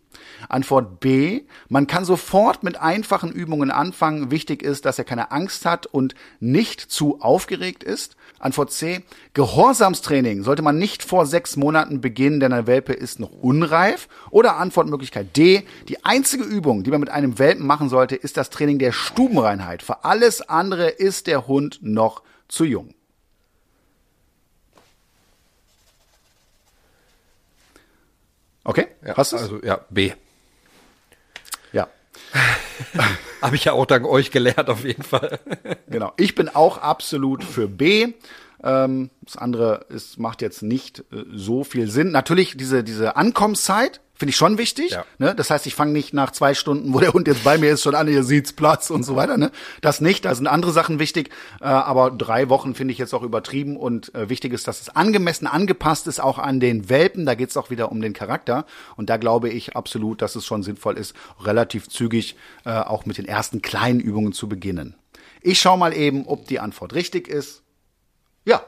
Antwort B. Man kann sofort mit einfachen Übungen anfangen. Wichtig ist, dass er keine Angst hat und nicht zu aufgeregt ist. Antwort C. Gehorsamstraining sollte man nicht vor sechs Monaten beginnen, denn ein Welpe ist noch unreif. Oder Antwortmöglichkeit D. Die einzige Übung, die man mit einem Welpen machen sollte, ist das Training der Stubenreinheit. Für alles andere ist der Hund noch zu jung. Okay? Ja, Hast du's? also ja, B. Habe ich ja auch dank euch gelernt, auf jeden Fall. Genau. Ich bin auch absolut für B. Ähm, das andere ist, macht jetzt nicht äh, so viel Sinn. Natürlich diese, diese Ankommenszeit finde ich schon wichtig. Ja. Ne? Das heißt, ich fange nicht nach zwei Stunden, wo der Hund jetzt bei mir ist, schon an, ihr sieht's Platz und so weiter. Ne? Das nicht, da sind andere Sachen wichtig. Äh, aber drei Wochen finde ich jetzt auch übertrieben und äh, wichtig ist, dass es angemessen angepasst ist, auch an den Welpen. Da geht's auch wieder um den Charakter. Und da glaube ich absolut, dass es schon sinnvoll ist, relativ zügig äh, auch mit den ersten kleinen Übungen zu beginnen. Ich schau mal eben, ob die Antwort richtig ist. Ja.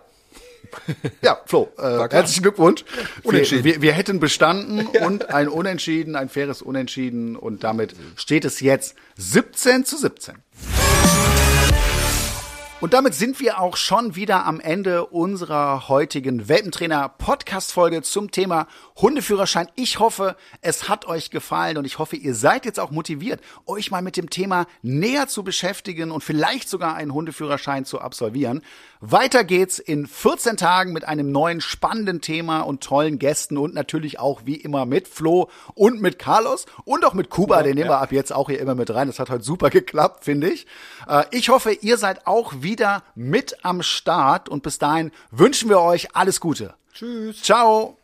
Ja, Flo, äh, herzlichen Glückwunsch. Unentschieden. Wir, wir, wir hätten bestanden und ein Unentschieden, ein faires Unentschieden und damit steht es jetzt 17 zu 17. Und damit sind wir auch schon wieder am Ende unserer heutigen Welpentrainer-Podcast-Folge zum Thema Hundeführerschein. Ich hoffe, es hat euch gefallen und ich hoffe, ihr seid jetzt auch motiviert, euch mal mit dem Thema näher zu beschäftigen und vielleicht sogar einen Hundeführerschein zu absolvieren. Weiter geht's in 14 Tagen mit einem neuen spannenden Thema und tollen Gästen und natürlich auch wie immer mit Flo und mit Carlos und auch mit Kuba, den nehmen wir ab jetzt auch hier immer mit rein. Das hat heute super geklappt, finde ich. Äh, Ich hoffe, ihr seid auch wieder mit am Start und bis dahin wünschen wir euch alles Gute. Tschüss. Ciao.